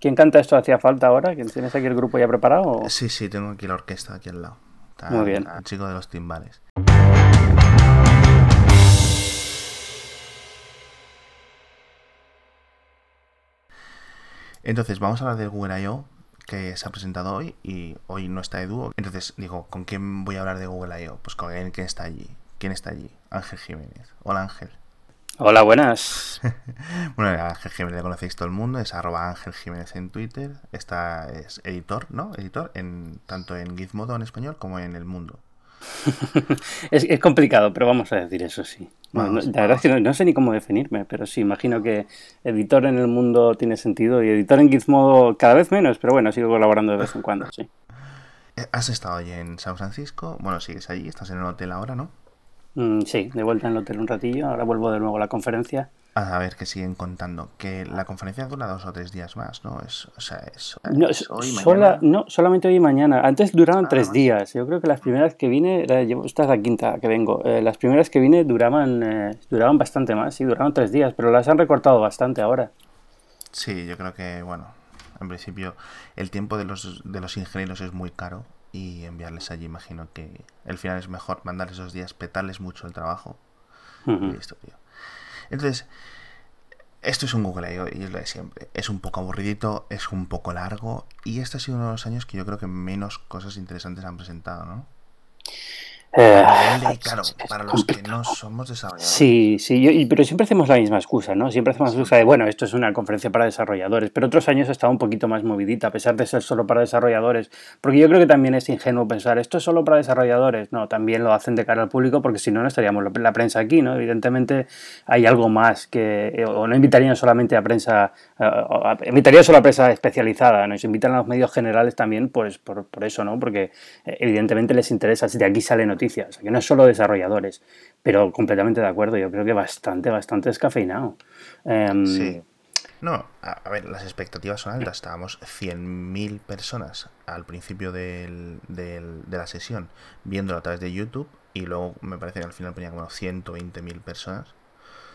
¿Quién canta esto hacía falta ahora? ¿Tienes aquí el grupo ya preparado? Sí, sí, tengo aquí la orquesta aquí al lado. Muy bien. El chico de los timbales. Entonces, vamos a hablar de Google I.O., que se ha presentado hoy y hoy no está Edu. Entonces, digo, ¿con quién voy a hablar de Google I.O.? Pues con alguien que está allí. ¿Quién está allí? Ángel Jiménez. Hola, Ángel. Hola, buenas. bueno, Ángel Jiménez le conocéis todo el mundo, es arroba Ángel Jiménez en Twitter. Está, es editor, ¿no? Editor en tanto en Gizmodo en español como en El Mundo. es, complicado, pero vamos a decir eso sí. la verdad es que no, sé ni cómo definirme, pero sí, imagino que editor en el mundo tiene sentido y editor en Gizmodo cada vez menos, pero bueno, sigo colaborando de vez en cuando, sí. Eh, ¿Has estado allí en San Francisco? Bueno, sigues allí, estás en el hotel ahora, ¿no? Mm, sí, de vuelta en el hotel un ratillo, ahora vuelvo de nuevo a la conferencia a ver qué siguen contando. Que la conferencia dura dos o tres días más, ¿no? Es, o sea, es, no, hoy, no, solamente hoy y mañana. Antes duraban tres días. Yo creo que las primeras que vine, esta es la quinta que vengo, eh, las primeras que vine duraban, eh, duraban bastante más, sí, duraban tres días, pero las han recortado bastante ahora. Sí, yo creo que, bueno, en principio el tiempo de los, de los ingenieros es muy caro y enviarles allí imagino que el final es mejor mandarles esos días, petarles mucho el trabajo. y listo, tío. Entonces, esto es un Google I.O. y es lo de siempre. Es un poco aburridito, es un poco largo y este ha sido uno de los años que yo creo que menos cosas interesantes han presentado, ¿no? Eh, claro, para los que no somos desarrolladores. Sí, sí, pero siempre hacemos la misma excusa, ¿no? Siempre hacemos la excusa de, bueno, esto es una conferencia para desarrolladores, pero otros años ha estado un poquito más movidita, a pesar de ser solo para desarrolladores, porque yo creo que también es ingenuo pensar, esto es solo para desarrolladores. No, también lo hacen de cara al público, porque si no, no estaríamos la prensa aquí, ¿no? Evidentemente hay algo más que, o no invitarían solamente a prensa, invitarían solo a prensa especializada, nos invitan a los medios generales también, pues por, por eso, ¿no? Porque eh, evidentemente les interesa, si de aquí salen que no es solo desarrolladores, pero completamente de acuerdo, yo creo que bastante, bastante descafeinado. Em, sí. No, a, ver, las expectativas son altas. Estábamos 100.000 personas al principio del, del, de la sesión viéndolo a través de YouTube y luego me parece que al final ponía como 120.000 personas.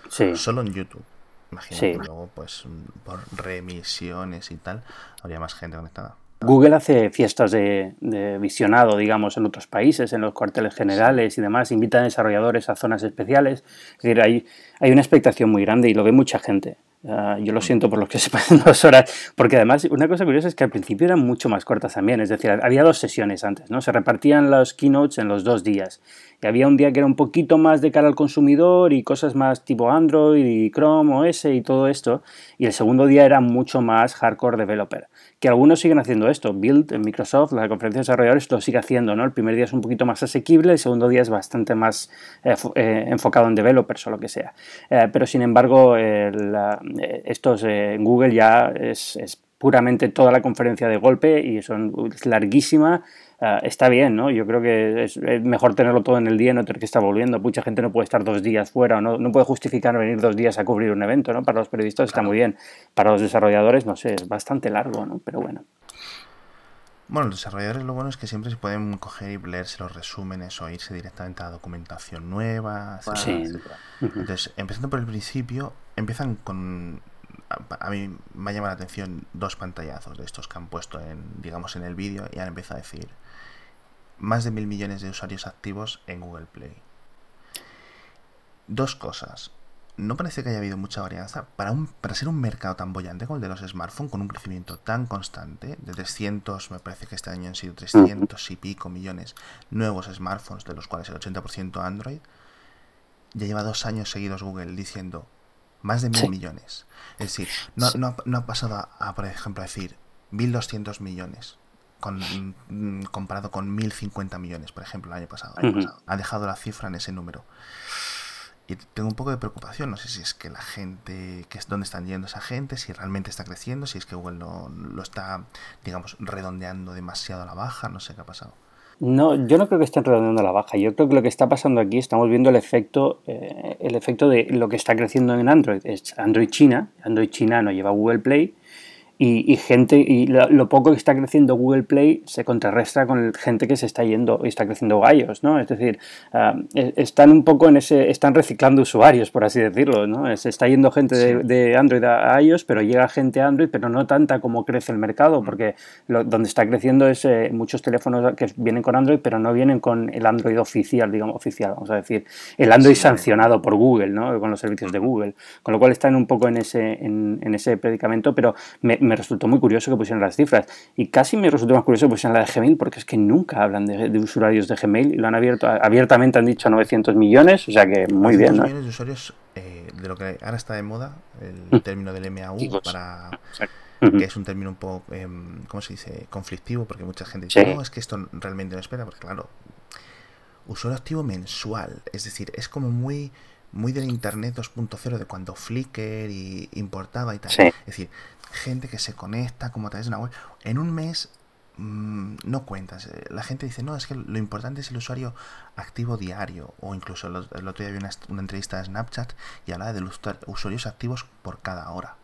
Sí. Solo en YouTube. Imagínate, luego pues por remisiones y tal habría más gente conectada. Google hace fiestas de, visionado, digamos, en otros países, en los cuarteles generales y demás, invita a desarrolladores a zonas especiales. Es decir, hay, hay una expectación muy grande y lo ve mucha gente. Ah, yo lo siento por los que se pasan dos horas, porque además una cosa curiosa es que al principio eran mucho más cortas también, es decir, había dos sesiones antes, ¿no? Se repartían los keynotes en los dos días. Y había un día que era un poquito más de cara al consumidor y cosas más tipo Android y Chrome OS y todo esto, y el segundo día era mucho más hardcore developer que algunos siguen haciendo esto. Build en Microsoft, la conferencia de desarrolladores, lo sigue haciendo, ¿no? El primer día es un poquito más asequible, el segundo día es bastante más eh, eh, enfocado en developers o lo que sea. Eh, pero sin embargo, estos en Google ya es, puramente toda la conferencia de golpe y son, es larguísima Está bien, ¿no? Yo creo que es, mejor tenerlo todo en el día y no tener que estar volviendo. Mucha gente no puede estar dos días fuera no, no puede justificar venir dos días a cubrir un evento, ¿no? Para los periodistas está muy bien. Para los desarrolladores, no sé, es bastante largo, ¿no? Pero bueno. Bueno, los desarrolladores lo bueno es que siempre se pueden coger y leerse los resúmenes o irse directamente a la documentación nueva. Sí. Entonces, empezando por el principio, empiezan con a mí me ha llamado la atención dos pantallazos de estos que han puesto en, digamos, en el vídeo y han empezado a decir más de mil millones de usuarios activos en Google Play. Dos cosas. No parece que haya habido mucha varianza para, un, para ser un mercado tan bollante como el de los smartphones, con un crecimiento tan constante, de 300, me parece que este año han sido 300 y pico millones nuevos smartphones, de los cuales el 80% Android. Ya lleva dos años seguidos Google diciendo más de mil millones. Es decir, no, no, ha pasado a, por ejemplo, a decir 1.200 millones con, mm, comparado con 1.050 millones, por ejemplo, el año pasado. Ha dejado la cifra en ese número. Y tengo un poco de preocupación, no sé si es que la gente, que es dónde están yendo esa gente, si realmente está creciendo, si es que Google lo, lo está, digamos, redondeando demasiado a la baja, no sé qué ha pasado. No, yo no creo que estén redondeando la baja. Yo creo que lo que está pasando aquí, estamos viendo el efecto, eh, el efecto de lo que está creciendo en Android. Es Android China, Android China no lleva Google Play y, gente, y lo, poco que está creciendo Google Play se contrarresta con gente que se está yendo y está creciendo iOS, ¿no? Es decir, e, están un poco en ese, están reciclando usuarios, por así decirlo, ¿no? Se está yendo gente de, Android a iOS, pero llega gente a Android, pero no tanta como crece el mercado, mm. porque donde está creciendo es eh, muchos teléfonos que vienen con Android, pero no vienen con el Android oficial, digamos, oficial, vamos a decir, el Android sancionado por Google, ¿no? Con los servicios de Google, con lo cual están un poco en ese, en, en ese predicamento, pero me, me resultó muy curioso que pusieran las cifras. Y casi me resultó más curioso que pusieran la de Gmail, porque es que nunca hablan de, usuarios de Gmail y lo han abierto abiertamente, han dicho 900 millones, o sea que muy bien. ¿no? millones de usuarios eh, de lo que ahora está de moda, el mm. término del MAU, para que es un término un poco, eh, ¿cómo se dice?, conflictivo, porque mucha gente dice, no, es que esto realmente no espera, porque claro, usuario activo mensual, es decir, es como muy muy del Internet 2.0 de cuando Flickr y importaba y tal. Es decir, gente que se conecta como a través de una web. En un mes mm, no cuentas. La gente dice, no, es que lo importante es el usuario activo diario. O incluso el, otro día vi una, entrevista de Snapchat y hablaba de los usuarios activos por cada hora.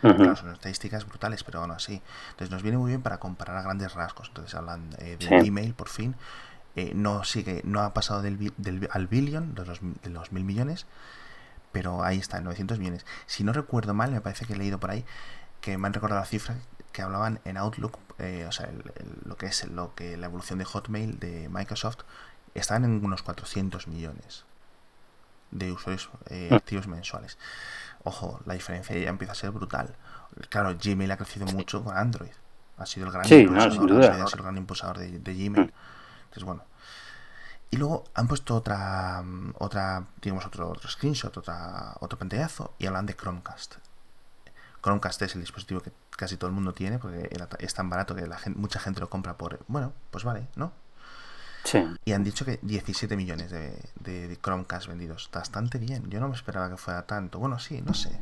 Claro, son estadísticas brutales, pero bueno, sí. Entonces nos viene muy bien para comparar a grandes rasgos. Entonces hablan eh, de email por fin. Eh, no sigue, no ha pasado del, del al billón, de los, de los mil millones, pero ahí está, 900 millones. Si no recuerdo mal, me parece que he leído por ahí que me han recordado la cifra que hablaban en Outlook, eh, o sea, lo que es lo que la evolución de Hotmail de Microsoft, están en unos 400 millones de usuarios eh, mm. activos mensuales. Ojo, la diferencia ya empieza a ser brutal. Claro, Gmail ha crecido mucho con Android. Ha sido el gran impulsador, de, Gmail. Mm. Entonces, bueno. Y luego han puesto otra, otra digamos, otro, otro screenshot, otra, otro pantallazo, y hablan de Chromecast. Chromecast es el dispositivo que casi todo el mundo tiene porque es tan barato que la gente, mucha gente lo compra por... Bueno, pues vale, ¿no? Sí. Y han dicho que 17 millones de, de, Chromecast vendidos. Bastante bien. Yo no me esperaba que fuera tanto. Bueno, sí, no sé.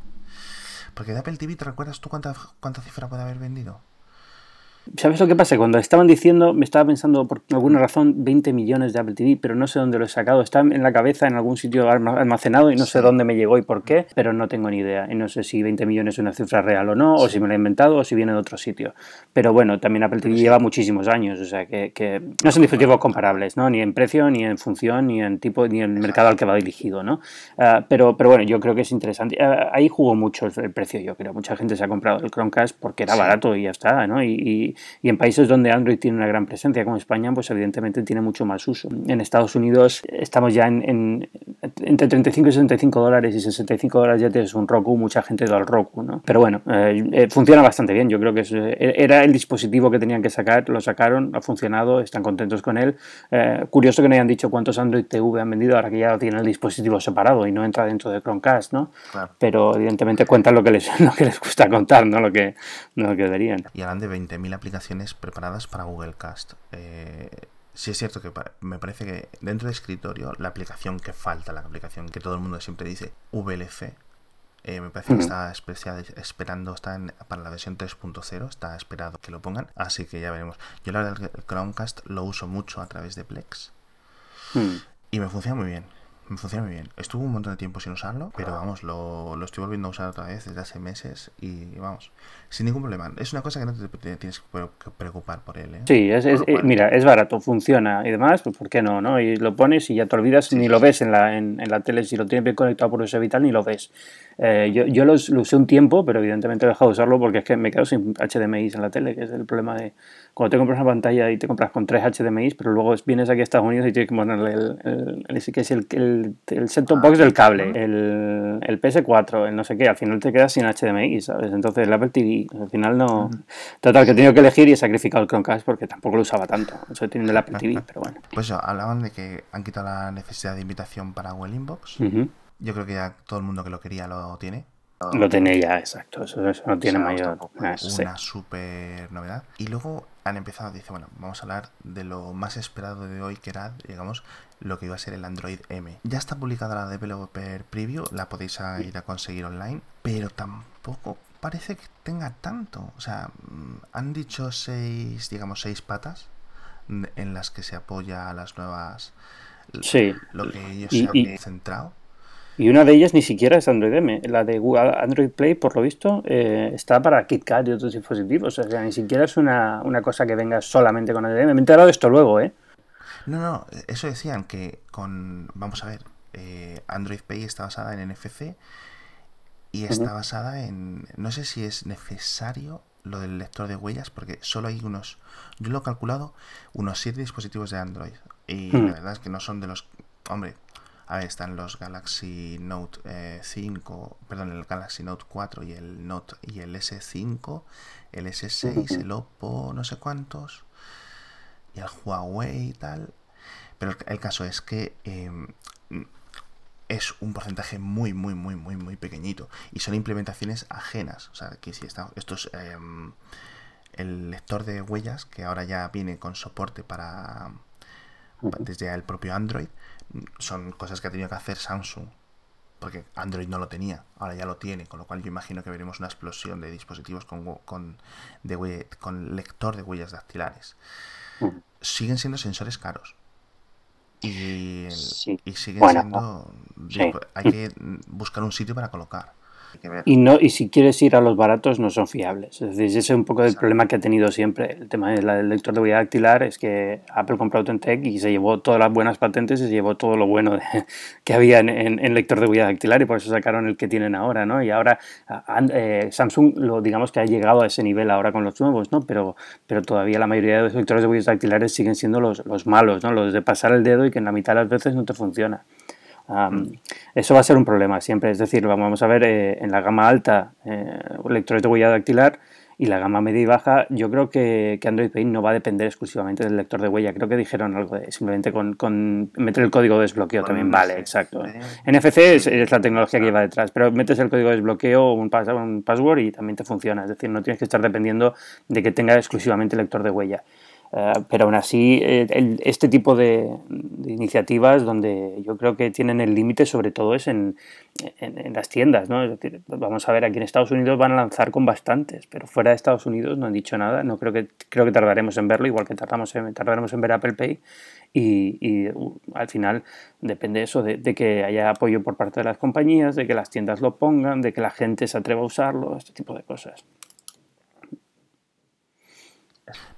Porque de Apple TV, ¿te recuerdas tú cuánta, cuánta cifra puede haber vendido? ¿Sabes lo que pasa? Cuando estaban diciendo, me estaba pensando por alguna razón 20 millones de Apple TV, pero no sé dónde lo he sacado. Está en la cabeza en algún sitio almacenado y no sé dónde me llegó y por qué, pero no tengo ni idea. Y no sé si 20 millones es una cifra real o no, o si me lo he inventado o si viene de otro sitio. Pero bueno, también Apple TV lleva muchísimos años, o sea que, no son dispositivos comparables, ¿no? Ni en precio, ni en función, ni en tipo, ni en mercado al que va dirigido, ¿no? Ah, pero, pero bueno, yo creo que es interesante. Ah, ahí jugó mucho el, precio, yo creo. Mucha gente se ha comprado el Chromecast porque era barato y ya está, ¿no? y y en países donde Android tiene una gran presencia, como España, pues evidentemente tiene mucho más uso. En Estados Unidos estamos ya en, entre 35 y 65 dólares y 65 dólares ya tienes un Roku, mucha gente da al Roku, ¿no? Pero bueno, eh, eh, funciona bastante bien, yo creo que eh, era el dispositivo que tenían que sacar, lo sacaron, ha funcionado, están contentos con él. curioso que no hayan dicho cuántos Android TV han vendido ahora que ya tienen el dispositivo separado y no entra dentro de Chromecast, ¿no? Pero evidentemente cuentan lo que les, lo que les gusta contar, no lo que, no lo que deberían. Y hablan de 20.000 aplicaciones preparadas para Google Cast. Eh, sí es cierto que me parece que dentro de escritorio la aplicación que falta, la aplicación que todo el mundo siempre dice, VLC, eh, me parece que está esperando, está para la versión 3.0, está esperado que lo pongan, así que ya veremos. Yo la verdad el Chromecast lo uso mucho a través de Plex hmm. y me funciona muy bien me funciona muy bien. Estuvo un montón de tiempo sin usarlo, pero vamos, lo, lo estoy volviendo a usar otra vez desde hace meses y vamos, sin ningún problema. Es una cosa que no te, tienes que preocupar por él. ¿eh? Sí, es, es, eh, mira, es barato, funciona y demás, pues ¿por qué no? no? Y lo pones y ya te olvidas, ni lo ves en la, en, en, la tele, si lo tienes bien conectado por USB vital, ni lo ves. Eh, yo yo lo usé un tiempo, pero evidentemente he dejado de usarlo porque es que me quedo sin HDMI en la tele, que es el problema de cuando te compras una pantalla y te compras con tres HDMI, pero luego vienes aquí a Estados Unidos y tienes que ponerle el, el, el que es el, el, el set-top box del cable, el, el PS4, el no sé qué, al final te quedas sin HDMI, ¿sabes? Entonces el Apple TV, al final no... Total, que he tenido que elegir y he sacrificado el Chromecast porque tampoco lo usaba tanto, eso tiene el Apple TV, pero bueno. Pues hablaban de que han quitado la necesidad de invitación para Well Inbox. Yo creo que ya todo el mundo que lo quería lo tiene. Lo tiene ya, exacto. Eso, no tiene mayor. Una super novedad. Y luego han empezado, dice, bueno, vamos a hablar de lo más esperado de hoy, que era, digamos, lo que iba a ser el Android M. Ya está publicada la Developer Preview, la podéis ir a conseguir online, pero tampoco parece que tenga tanto. O sea, mm, han dicho seis, digamos, seis patas en las que se apoya a las nuevas. Sí. Lo que ellos se han centrado Y una de ellas ni siquiera es Android M. La de Google Android Play, por lo visto, eh, está para KitKat y otros dispositivos. O sea, ni siquiera es una, cosa que venga solamente con Android M. Me he enterado de esto luego, ¿eh? No, no, eso decían que con. Vamos a ver, eh, Android Pay está basada en NFC y está basada en. No sé si es necesario lo del lector de huellas, porque solo hay unos. Yo lo he calculado, unos 7 dispositivos de Android. Y hmm. la verdad es que no son de los. Hombre, a ver, están los Galaxy Note 5, eh, perdón, el Galaxy Note 4 y el Note y el S5, el S6, el Oppo, no sé cuántos, y el Huawei y tal. Pero el, caso es que em, es un porcentaje muy, muy, muy, muy, muy pequeñito. Y son implementaciones ajenas. O sea, que si está, esto es em, el lector de huellas, que ahora ya viene con soporte para desde el propio Android, son cosas que ha tenido que hacer Samsung. Porque Android no lo tenía, ahora ya lo tiene, con lo cual yo imagino que veremos una explosión de dispositivos con, con, de con lector de huellas dactilares. Siguen siendo sensores caros. Y, y siguen siendo. Hay que buscar un sitio para colocar. Y, no, y si quieres ir a los baratos, no son fiables. Es decir, ese es un poco el problema que ha tenido siempre. El tema del lector de huella dactilar es que Apple compró Autentec y se llevó todas las buenas patentes y se llevó todo lo bueno que había en, en, lector de huella dactilar y por eso sacaron el que tienen ahora, ¿no? Y ahora eh, Samsung, lo, digamos que ha llegado a ese nivel ahora con los nuevos, ¿no? Pero, pero todavía la mayoría de los lectores de huellas dactilares siguen siendo los, los malos, ¿no? Los de pasar el dedo y que en la mitad de las veces no te funciona. Mm. eso va a ser un problema siempre. Es decir, vamos a ver eh, en la gama alta eh, lectores de huella dactilar y la gama media y baja, yo creo que, Android Pay no va a depender exclusivamente del lector de huella. Creo que dijeron algo de simplemente con, meter el código de desbloqueo también. Vale, exacto. NFC es, la tecnología que lleva detrás, pero metes el código de desbloqueo, un, un password y también te funciona. Es decir, no tienes que estar dependiendo de que tenga exclusivamente lector de huella. Eh, pero aún así, eh, este tipo de, iniciativas donde yo creo que tienen el límite sobre todo es en, las tiendas. ¿no? vamos a ver, aquí en Estados Unidos van a lanzar con bastantes, pero fuera de Estados Unidos no han dicho nada. No creo que, creo que tardaremos en verlo, igual que tardamos en, tardaremos en ver Apple Pay. Y, al final depende eso, de, de, que haya apoyo por parte de las compañías, de que las tiendas lo pongan, de que la gente se atreva a usarlo, este tipo de cosas.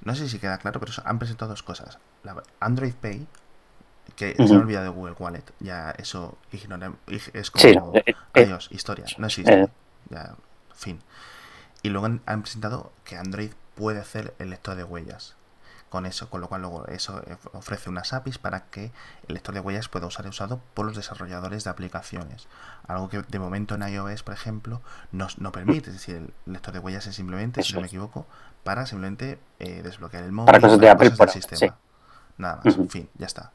No sé si queda claro, pero han presentado dos cosas. La Android Pay, que se me olvidado de Google Wallet. Ya eso es como eh, eh, historia. No existe. Eh. Ya, fin. Y luego han, presentado que Android puede hacer el lector de huellas. Con eso, con lo cual luego eso ofrece unas APIs para que el lector de huellas pueda ser usado por los desarrolladores de aplicaciones. Algo que de momento en iOS, por ejemplo, no, no permite. Es decir, el lector de huellas es simplemente, si no me equivoco, para simplemente eh, desbloquear el móvil. Para cosas de Apple, del sistema. Nada más, en fin, ya está.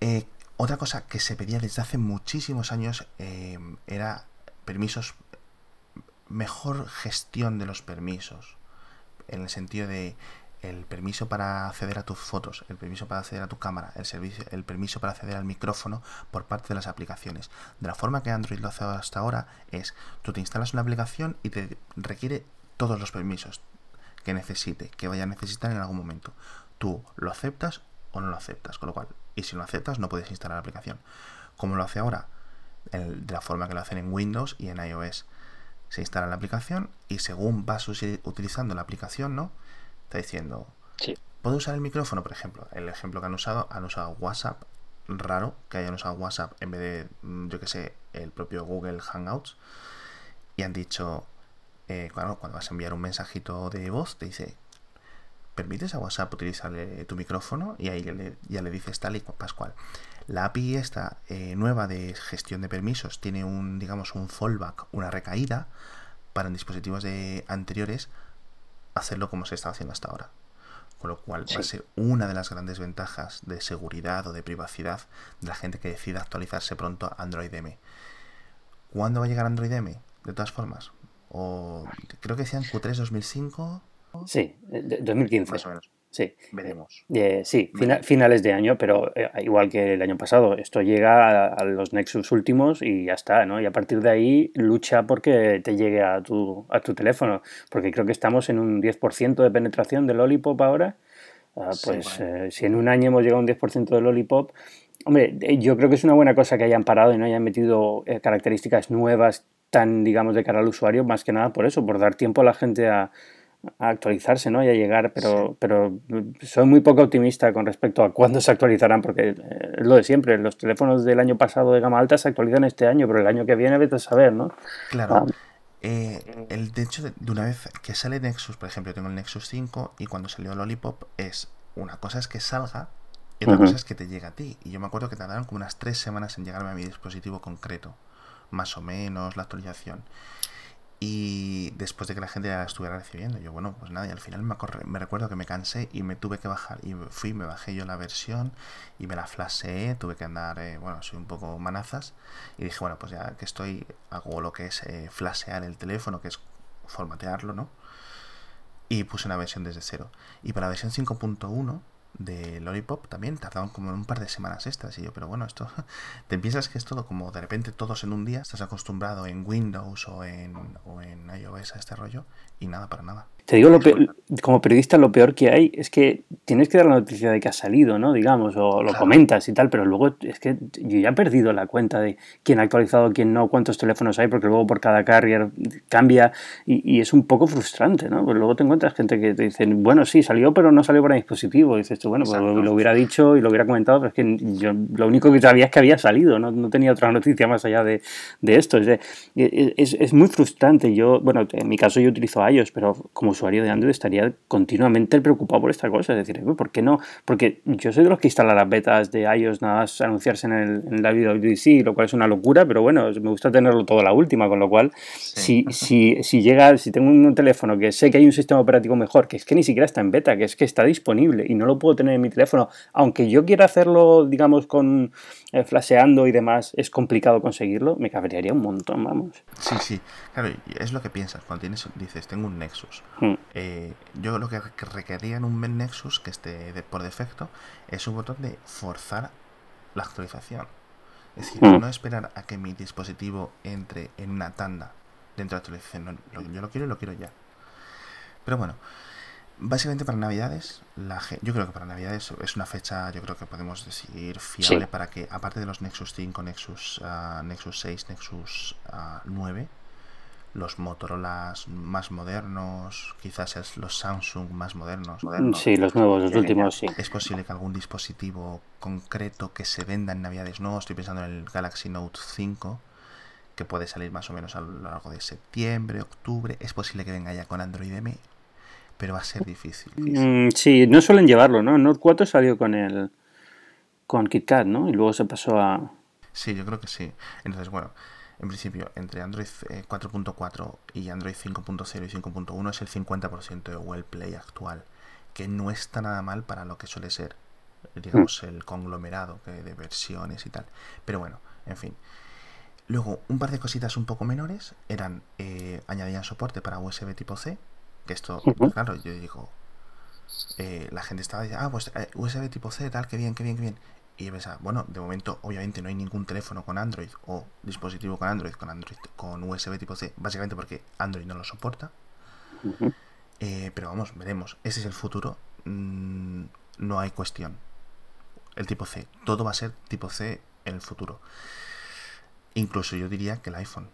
Eh, otra cosa que se pedía desde hace muchísimos años eh, era permisos, mejor gestión de los permisos, en el sentido de el permiso para acceder a tus fotos, el permiso para acceder a tu cámara, el servicio, el permiso para acceder al micrófono por parte de las aplicaciones. De la forma que Android lo hace hasta ahora es, tú te instalas una aplicación y te requiere todos los permisos que necesite, que vaya a necesitar en algún momento. Tú lo aceptas o no lo aceptas, con lo cual, y si lo aceptas no puedes instalar la aplicación. Como lo hace ahora, de la forma que lo hacen en Windows y en iOS. Se instala la aplicación y según vas utilizando la aplicación, ¿no? Está diciendo, ¿puedo usar el micrófono, por ejemplo? El ejemplo que han usado, han usado WhatsApp, raro que hayan usado WhatsApp en vez de, mm, yo que sé, el propio Google Hangouts. Y han dicho, eh, cuando vas a enviar un mensajito de voz, te dice, ¿permites a WhatsApp utilizar tu micrófono? Y ahí ya le dices tal y pascual. La API esta eh, nueva de gestión de permisos tiene un, digamos, un fallback, una recaída para en dispositivos de anteriores hacerlo como se está haciendo hasta ahora. Con lo cual va a ser una de las grandes ventajas de seguridad o de privacidad de la gente que decida actualizarse pronto a Android M. ¿Cuándo va a llegar Android M? De todas formas, o creo que decían Q3 2005. Sí, 2015. Más o menos. Sí. Veremos. Eh, sí, finales de año, pero eh, igual que el año pasado, esto llega a, los Nexus últimos y ya está, ¿no? Y a partir de ahí lucha porque te llegue a tu, a tu teléfono, porque creo que estamos en un 10% de penetración del Lollipop ahora. Ah, pues eh, si en un año hemos llegado a un 10% del Lollipop, Hombre, eh, yo creo que es una buena cosa que hayan parado y no hayan metido eh, características nuevas tan, digamos, de cara al usuario, más que nada por eso, por dar tiempo a la gente a, actualizarse, ¿no? Y a llegar, pero, pero soy muy poco optimista con respecto a cuándo se actualizarán, porque eh, es lo de siempre, los teléfonos del año pasado de gama alta se actualizan este año, pero el año que viene vete a saber, ¿no? Claro. Ah. Eh, el de hecho de, una vez que sale Nexus, por ejemplo, yo tengo el Nexus 5 y cuando salió Lollipop es una cosa es que salga y otra cosa es que te llega a ti. Y yo me acuerdo que tardaron como unas tres semanas en llegarme a mi dispositivo concreto, más o menos la actualización. Y después de que la gente ya la estuviera recibiendo, yo, bueno, pues nada, y al final me, recuerdo que me cansé y me tuve que bajar. Y fui, me bajé yo la versión y me la flasheé, tuve que andar, eh, bueno, soy un poco manazas. Y dije, bueno, pues ya que estoy, hago lo que es eh, flashear el teléfono, que es formatearlo, ¿no? Y puse una versión desde cero. Y para la versión 5.1 de Lollipop también tardaban como un par de semanas extras y yo, pero bueno, esto te piensas que es todo como de repente todos en un día, estás acostumbrado en Windows o en, o en iOS a este rollo y nada para nada. Te digo, lo como periodista, lo peor que hay es que tienes que dar la noticia de que ha salido, ¿no? Digamos, o lo comentas y tal, pero luego es que yo ya he perdido la cuenta de quién ha actualizado, quién no, cuántos teléfonos hay, porque luego por cada carrier cambia y, es un poco frustrante, ¿no? Pues luego te encuentras gente que te dice, bueno, sí, salió, pero no salió para dispositivo. Y dices tú, bueno, pues lo, hubiera dicho y lo hubiera comentado, pero es que yo lo único que sabía es que había salido, no, no tenía otra noticia más allá de, de esto. Es, es, es muy frustrante. Yo, bueno, en mi caso yo utilizo iOS, pero como usuario de Android estaría continuamente preocupado por esta cosa. Es decir, ¿por qué no? Porque yo soy de los que instalan las betas de iOS nada más anunciarse en, el, en la WWDC, lo cual es una locura, pero bueno, me gusta tenerlo todo la última, con lo cual, si, si, si llega, si tengo un teléfono que sé que hay un sistema operativo mejor, que es que ni siquiera está en beta, que es que está disponible y no lo puedo tener en mi teléfono, aunque yo quiera hacerlo, digamos, con eh, flasheando y demás, es complicado conseguirlo, me cabrearía un montón, vamos. Sí, sí, claro, es lo que piensas cuando tienes, dices, tengo un Nexus. Hmm. Eh, yo lo que requería en un Nexus que esté de, por defecto es un botón de forzar la actualización. Es decir, hmm. no esperar a que mi dispositivo entre en una tanda dentro de la actualización. yo lo quiero y lo quiero ya. Pero bueno, Básicamente para Navidades, la, yo creo que para Navidades es una fecha, yo creo que podemos decir fiable para que, aparte de los Nexus 5, Nexus, uh, Nexus 6, Nexus 9, ah, los Motorola más modernos, quizás los Samsung más modernos. Sí, los nuevos, los últimos, sí. Es posible que algún dispositivo concreto que se venda en Navidades, no, estoy pensando en el Galaxy Note 5, que puede salir más o menos a lo largo de septiembre, octubre, es posible que venga ya con Android M pero va a ser difícil. Mm, sí, no suelen llevarlo, ¿no? Note 4 salió con el con KitKat, ¿no? Y luego se pasó a... Sí, yo creo que sí. Entonces, bueno, en principio, entre Android 4.4 eh, y Android 5.0 y 5.1 es el 50% de Well Play actual, que no está nada mal para lo que suele ser, digamos, mm. el conglomerado de versiones y tal. Pero bueno, en fin. Luego, un par de cositas un poco menores eran, eh, añadían soporte para USB tipo C, que esto, claro, yo digo, eh, la gente estaba diciendo, ah, pues eh, USB tipo C, tal, que bien, que bien, que bien. Y yo pensaba, bueno, de momento, obviamente no hay ningún teléfono con Android o dispositivo con Android, con Android, con USB tipo C, básicamente porque Android no lo soporta. Eh, pero vamos, veremos. Ese es el futuro. Mm, no hay cuestión. El tipo C. Todo va a ser tipo C en el futuro. Incluso yo diría que el iPhone.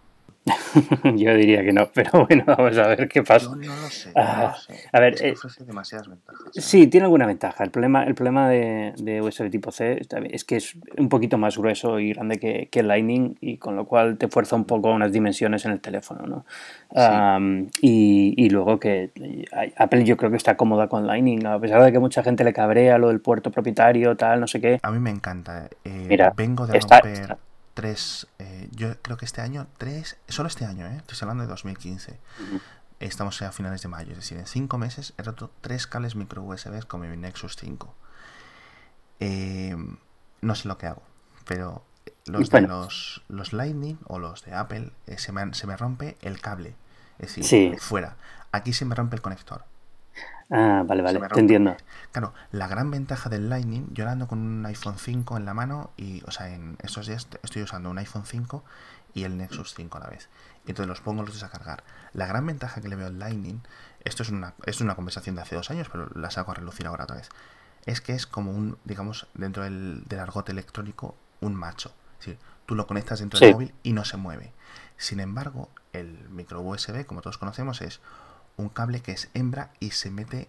Yo diría que no, pero bueno, vamos a ver qué pasa. no lo sé. Ah, a ver, eh, demasiadas ventajas. Sí, tiene alguna ventaja. El problema, el problema de, USB tipo C es que es un poquito más grueso y grande que, que, Lightning y con lo cual te fuerza un poco unas dimensiones en el teléfono, ¿no? y, y, luego que Apple yo creo que está cómoda con Lightning, a pesar de que mucha gente le cabrea lo del puerto propietario, tal, no sé qué. A mí me encanta. Eh, Mira, vengo de romper tres, eh, yo creo que este año, tres, solo este año, eh, estoy hablando de 2015. Estamos a finales de mayo, es decir, en cinco meses he roto tres cables micro USB con mi Nexus 5. Eh, no sé lo que hago, pero los de los, los Lightning o los de Apple se, me, se me rompe el cable, es decir, fuera. Aquí se me rompe el conector. Ah, vale, vale, te entiendo. Claro, la gran ventaja del Lightning, yo ando con un iPhone 5 en la mano y, o sea, en estos días estoy usando un iPhone 5 y el Nexus 5 a la vez. Y entonces los pongo los dos a cargar. La gran ventaja que le veo al Lightning, esto es una, es una conversación de hace dos años, pero la saco a relucir ahora otra vez. es que es como un, digamos, dentro del, argot electrónico, un macho. Es decir, tú lo conectas dentro del móvil y no se mueve. Sin embargo, el micro USB, como todos conocemos, es un cable que es hembra y se mete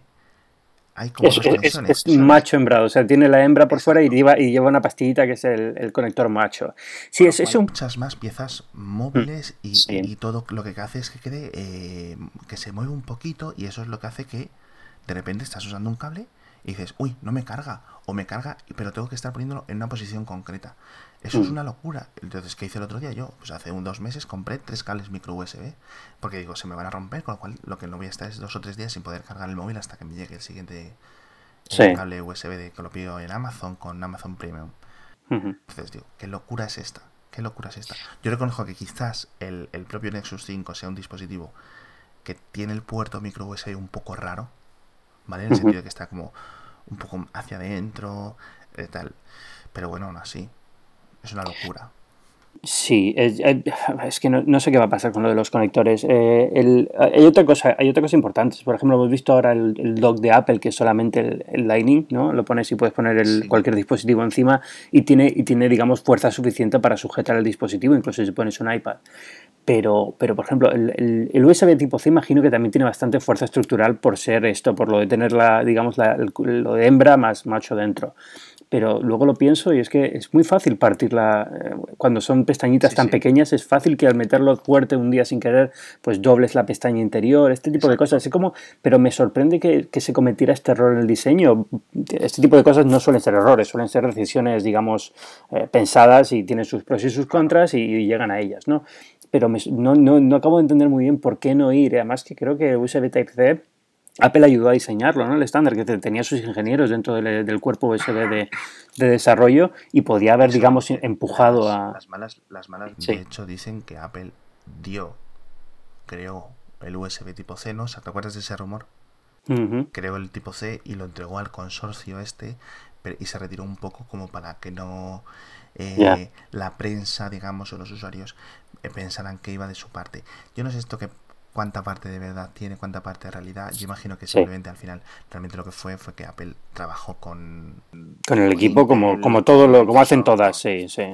hay como es, es, macho hembrado, o sea, tiene la hembra por fuera y lleva, y lleva una pastillita que es el, conector macho. Sí, es, un... muchas más piezas móviles mm, y, todo lo que hace es que quede, eh, que se mueve un poquito y eso es lo que hace que de repente estás usando un cable y dices, uy, no me carga, o me carga, pero tengo que estar poniéndolo en una posición concreta. Eso es mm. una locura. Entonces, ¿qué hice el otro día? Yo, pues hace un dos meses compré tres cables micro USB, porque digo, se me van a romper, con lo cual lo que no voy a estar es dos o tres días sin poder cargar el móvil hasta que me llegue el siguiente cable USB de, que lo pido en Amazon con Amazon Premium. Entonces digo, ¿qué locura es esta? ¿Qué locura es esta? Yo reconozco que quizás el, el propio Nexus 5 sea un dispositivo que tiene el puerto micro USB un poco raro, ¿vale? En el sentido de que está como un poco hacia adentro, eh, tal. Pero bueno, aún así, es una locura. Sí, es, que no, sé qué va a pasar con lo de los conectores. Eh, hay, otra cosa, hay otra cosa importante. Por ejemplo, hemos visto ahora el, el dock de Apple, que es solamente el, Lightning, ¿no? Lo pones y puedes poner el, cualquier dispositivo encima y tiene, y tiene, digamos, fuerza suficiente para sujetar el dispositivo, incluso si pones un iPad. Pero, pero por ejemplo, el, el, USB tipo C imagino que también tiene bastante fuerza estructural por ser esto, por lo de tener la, digamos, la, lo de hembra más macho dentro. Pero luego lo pienso y es que es muy fácil partirla. Eh, cuando son pestañitas tan pequeñas, es fácil que al meterlo fuerte un día sin querer, pues dobles la pestaña interior, este tipo de cosas. como, pero me sorprende que, que, se cometiera este error en el diseño. Este tipo de cosas no suelen ser errores, suelen ser decisiones, digamos, eh, pensadas y tienen sus pros y sus contras y, y llegan a ellas, ¿no? pero no, no, no, acabo de entender muy bien por qué no ir. Además que creo que USB Type-C, Apple ayudó a diseñarlo, ¿no? El estándar que tenía sus ingenieros dentro del, cuerpo USB de, de, desarrollo y podía haber, digamos, empujado a... Las malas, las malas de hecho, dicen que Apple dio, creó el USB tipo C, ¿no? ¿Te acuerdas de ese rumor? Creó el tipo C y lo entregó al consorcio este y se retiró un poco como para que no eh, la prensa, digamos, o los usuarios eh, pensarán que iba de su parte. Yo no sé esto que cuánta parte de verdad tiene, cuánta parte de realidad. Yo imagino que simplemente al final realmente lo que fue fue que Apple trabajó con con el equipo como como todo lo como hacen todas, sí, sí.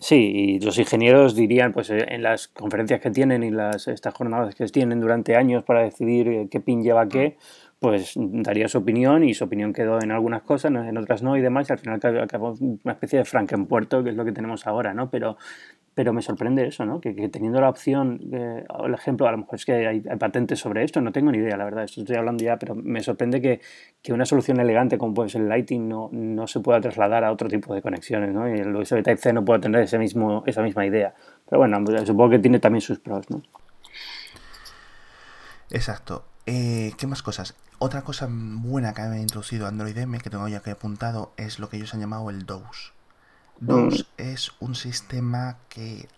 Sí, y los ingenieros dirían, pues eh, en las conferencias que tienen y las estas jornadas que tienen durante años para decidir qué pin lleva qué, pues daría su opinión y su opinión quedó en algunas cosas, en otras no y demás, y al final acabó una especie de Frankenpuerto, que es lo que tenemos ahora, ¿no? Pero, pero me sorprende eso, ¿no? Que, teniendo la opción, eh, el ejemplo, a lo mejor es que hay, patentes sobre esto, no tengo ni idea, la verdad, estoy hablando ya, pero me sorprende que, que, una solución elegante como puede ser el Lighting no, no se pueda trasladar a otro tipo de conexiones, ¿no? Y el USB Type-C no puede tener ese mismo, esa misma idea. Pero bueno, supongo que tiene también sus pros, ¿no? Exacto. Eh, ¿Qué más cosas? Otra cosa buena que ha introducido Android M, que tengo ya que apuntado, es lo que ellos han llamado el DOS. DOS mm. es un sistema que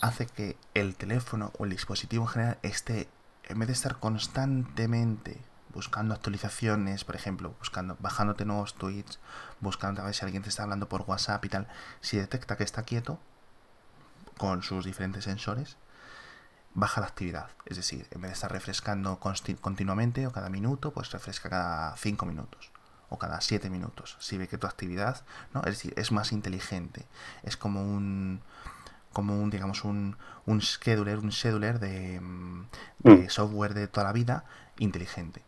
hace que el teléfono o el dispositivo en general esté, en vez de estar constantemente buscando actualizaciones, por ejemplo, buscando, bajándote nuevos tweets, buscando a ver si alguien te está hablando por WhatsApp y tal, si detecta que está quieto con sus diferentes sensores, baja la actividad. Es decir, en vez de estar refrescando continuamente o cada minuto, pues refresca cada 5 minutos o cada 7 minutos. Si ve que tu actividad, ¿no? Es decir, es más inteligente. Es como un como un digamos un, un scheduler, un scheduler de, mm, mm. software de toda la vida inteligente.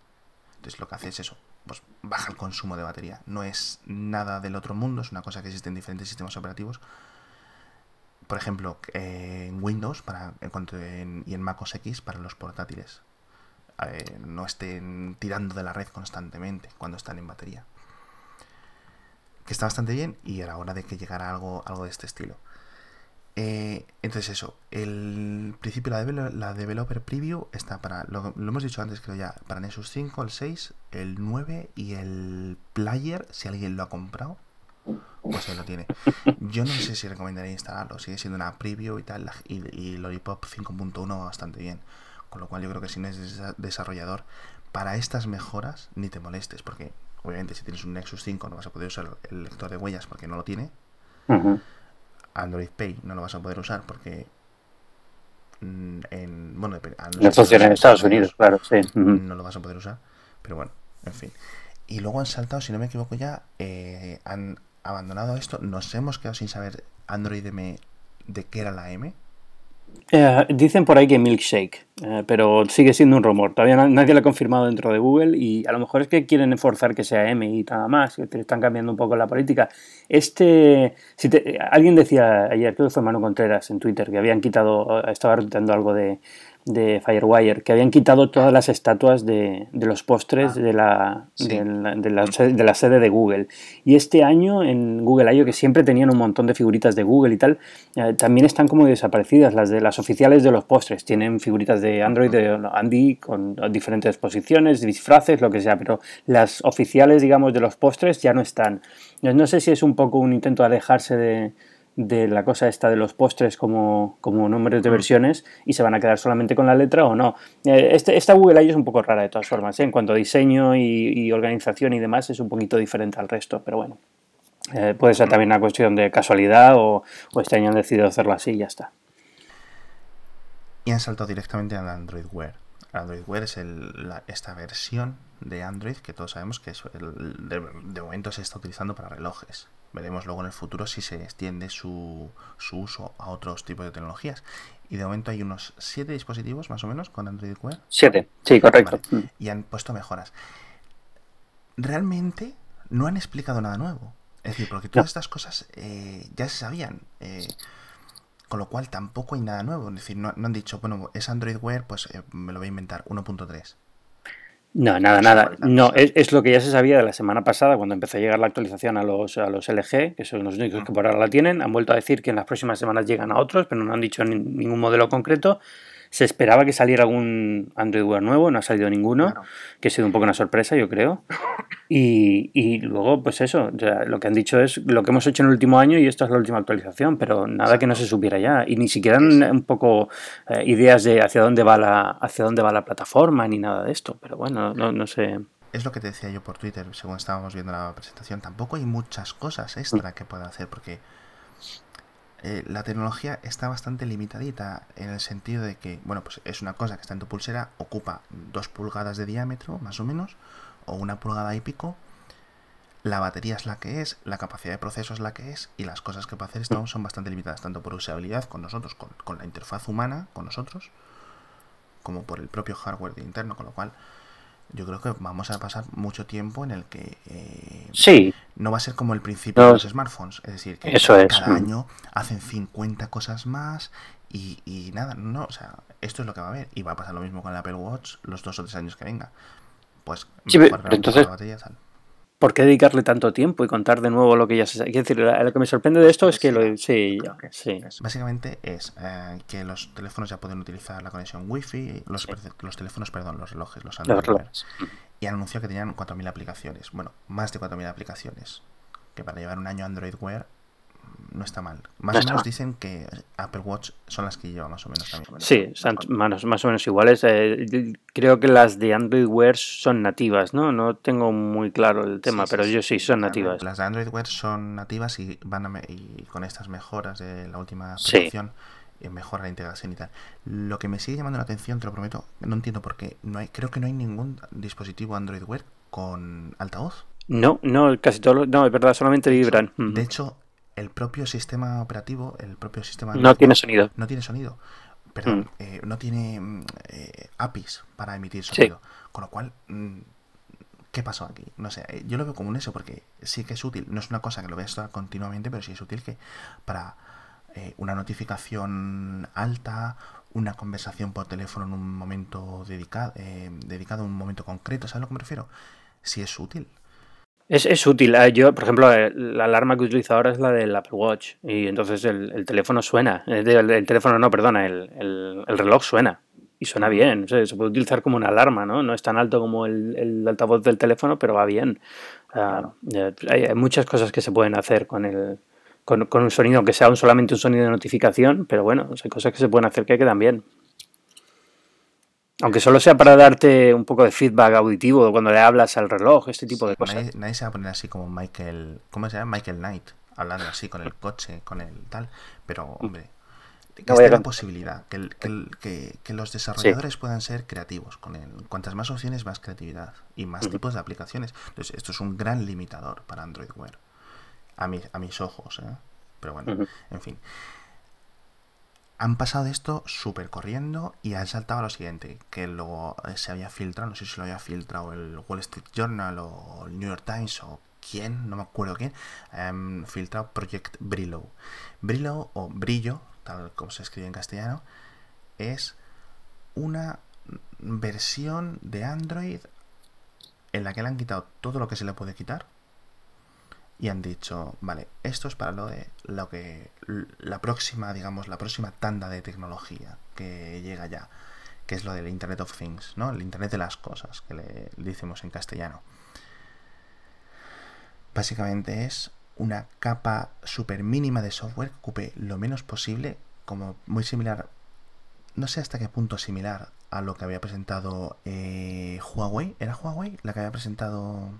Entonces lo que hace es eso, pues baja el consumo de batería. No es nada del otro mundo, es una cosa que existe en diferentes sistemas operativos, por ejemplo, en Windows para, y en Mac OS X para los portátiles. Eh, no estén tirando de la red constantemente cuando están en batería. Que está bastante bien y era hora de que llegara algo, algo de este estilo. Eh, entonces eso, el principio la, la Developer Preview está para, lo, lo, hemos dicho antes creo ya, para Nexus 5, el 6, el 9 y el Player, si alguien lo ha comprado pues ahí lo tiene. Yo no sé si recomendaría instalarlo, sigue siendo una preview y tal, y, Lollipop 5.1 va bastante bien. Con lo cual yo creo que si no eres desarrollador, para estas mejoras ni te molestes, porque obviamente si tienes un Nexus 5 no vas a poder usar el lector de huellas porque no lo tiene. Android Pay no lo vas a poder usar porque mm, en bueno no funciona en Estados Unidos, claro, sí. No lo vas a poder usar, pero bueno, en fin. y luego han saltado, si no me equivoco ya, eh, han abandonado esto. Nos hemos quedado sin saber Android M de qué era la M. Eh, dicen por ahí que Milkshake, eh, pero sigue siendo un rumor. Todavía nadie lo ha confirmado dentro de Google y a lo mejor es que quieren enforzar que sea M y nada más, que están cambiando un poco la política. Este, si alguien decía ayer, creo que fue Manu Contreras en Twitter, que habían quitado, estaba retweetando algo de, de Firewire, que habían quitado todas las estatuas de, los postres ah. de, la, de, la, sede de Google. Y este año en Google I.O., que siempre tenían un montón de figuritas de Google y tal, eh, también están como desaparecidas. Las de las oficiales de los postres tienen figuritas de Android, de Andy, con diferentes posiciones, disfraces, lo que sea, pero las oficiales, digamos, de los postres ya no están. No sé si es un poco un intento de alejarse de de la cosa esta de los postres como, como nombres de versiones y se van a quedar solamente con la letra o no. Eh, este, esta Google I es un poco rara de todas formas, ¿eh? en cuanto a diseño y, organización y demás es un poquito diferente al resto, pero bueno. Eh, puede ser también una cuestión de casualidad o, este año han decidido hacerlo así y ya está. Y han saltado directamente al Android Wear. Android Wear es esta versión de Android que todos sabemos que es de momento se está utilizando para relojes. Veremos luego en el futuro si se extiende su, uso a otros tipos de tecnologías. Y de momento hay unos siete dispositivos más o menos con Android Wear. Siete, sí, correcto. Mm. Y han puesto mejoras. Realmente no han explicado nada nuevo. Es decir, porque todas estas cosas eh, ya se sabían. Eh, con lo cual tampoco hay nada nuevo. Es decir, no, han dicho, bueno, es Android Wear, pues eh, me lo voy a inventar, 1.3. No, nada, nada. No, es, lo que ya se sabía de la semana pasada cuando empezó a llegar la actualización a los, a los LG, que son los únicos que por ahora la tienen. Han vuelto a decir que en las próximas semanas llegan a otros, pero no han dicho ningún modelo concreto. Se esperaba que saliera algún Android Wear nuevo, no ha salido ninguno, que ha sido un poco una sorpresa, yo creo. Y, y luego, pues eso, lo que han dicho es lo que hemos hecho en el último año y esto es la última actualización, pero nada que no se supiera ya. Y ni siquiera un poco eh, ideas de hacia dónde va la hacia dónde va la plataforma ni nada de esto. Pero bueno, no, no sé es lo que te decía yo por Twitter según estábamos viendo la presentación. Tampoco hay muchas cosas extra que pueda hacer porque eh, la tecnología está bastante limitadita en el sentido de que, bueno, pues es una cosa que está en tu pulsera, ocupa dos pulgadas de diámetro, más o menos, o una pulgada y pico. La batería es la que es, la capacidad de proceso es la que es, y las cosas que puede hacer esto son bastante limitadas, tanto por usabilidad con nosotros, con, con la interfaz humana con nosotros, como por el propio hardware de interno, con lo cual yo creo que vamos a pasar mucho tiempo en el que eh, sí. no va a ser como el principio de los smartphones, es decir, que Eso cada año hacen 50 cosas más y, y, nada, no, o sea, esto es lo que va a haber y va a pasar lo mismo con el Apple Watch los dos o tres años que venga. Pues sí, entonces, la batería, tal. ¿Por qué dedicarle tanto tiempo y contar de nuevo lo que ya se sabe? decir, lo que me sorprende de esto es que lo. Sí, sí. Básicamente es eh, que los teléfonos ya pueden utilizar la conexión Wi-Fi, los, los teléfonos, perdón, los relojes, los Android. Y han anunciado que tenían 4.000 aplicaciones. Bueno, más de 4.000 aplicaciones. Que para llevar un año Android Wear no está mal. Más o menos dicen que Apple Watch son las que lleva más o menos también. Sí, son más, más o menos iguales. Eh, creo que las de Android Wear son nativas, ¿no? No tengo muy claro el tema, pero yo sí, son nativas. Las de Android Wear son nativas y van y con estas mejoras de la última producción eh, mejora la integración y tal. Lo que me sigue llamando la atención, te lo prometo, no entiendo por qué. No hay, creo que no hay ningún dispositivo Android Wear con altavoz. No, no, casi todo. No, es verdad, solamente vibran. De hecho, el propio sistema operativo, el propio sistema... No tiene sonido. No tiene sonido. Perdón, mm. eh, no tiene mm, eh, APIs para emitir sonido. Con lo cual, mm, ¿qué pasó aquí? No sé, eh, yo lo veo como un eso porque sí que es útil. No es una cosa que lo veas continuamente, pero sí es útil que para una notificación alta, una conversación por teléfono en un momento dedicado, dedicado a un momento concreto, ¿sabes a lo que me refiero? Sí es útil. Es, es útil. Eh, yo, por ejemplo, eh, la alarma que utilizo ahora es la del Apple Watch y entonces el, teléfono suena. El, teléfono no, perdona, el, reloj suena y suena bien. se puede utilizar como una alarma, ¿no? No es tan alto como el, altavoz del teléfono, pero va bien. Ah, hay, muchas cosas que se pueden hacer con el con, con un sonido, aunque sea un, solamente un sonido de notificación, pero bueno, hay cosas que se pueden hacer que quedan bien. Aunque solo sea para darte un poco de feedback auditivo cuando le hablas al reloj, este tipo de cosas. Nadie, se va a poner así como Michael, ¿cómo se llama? Michael Knight, hablando así con el coche, con el tal. Pero, hombre, que esté la posibilidad, que, que, que, los desarrolladores puedan ser creativos. Con el, cuantas más opciones, más creatividad y más tipos de aplicaciones. Entonces, esto es un gran limitador para Android Wear. A, mi, a mis ojos, ¿eh? Pero bueno, en fin. Han pasado de esto súper corriendo y han saltado a lo siguiente, que luego se había filtrado, no sé si lo había filtrado el Wall Street Journal o el New York Times o quién, no me acuerdo quién, han filtrado Project Brillo. Brillo o Brillo, tal como se escribe en castellano, es una versión de Android en la que le han quitado todo lo que se le puede quitar y han dicho, vale, esto es para lo de lo que la próxima, digamos, la próxima tanda de tecnología que llega ya, que es lo del Internet of Things, ¿no? El Internet de las cosas, que le, decimos en castellano. Básicamente es una capa súper mínima de software que ocupe lo menos posible, como muy similar, no sé hasta qué punto similar a lo que había presentado eh, Huawei. ¿Era Huawei la que había presentado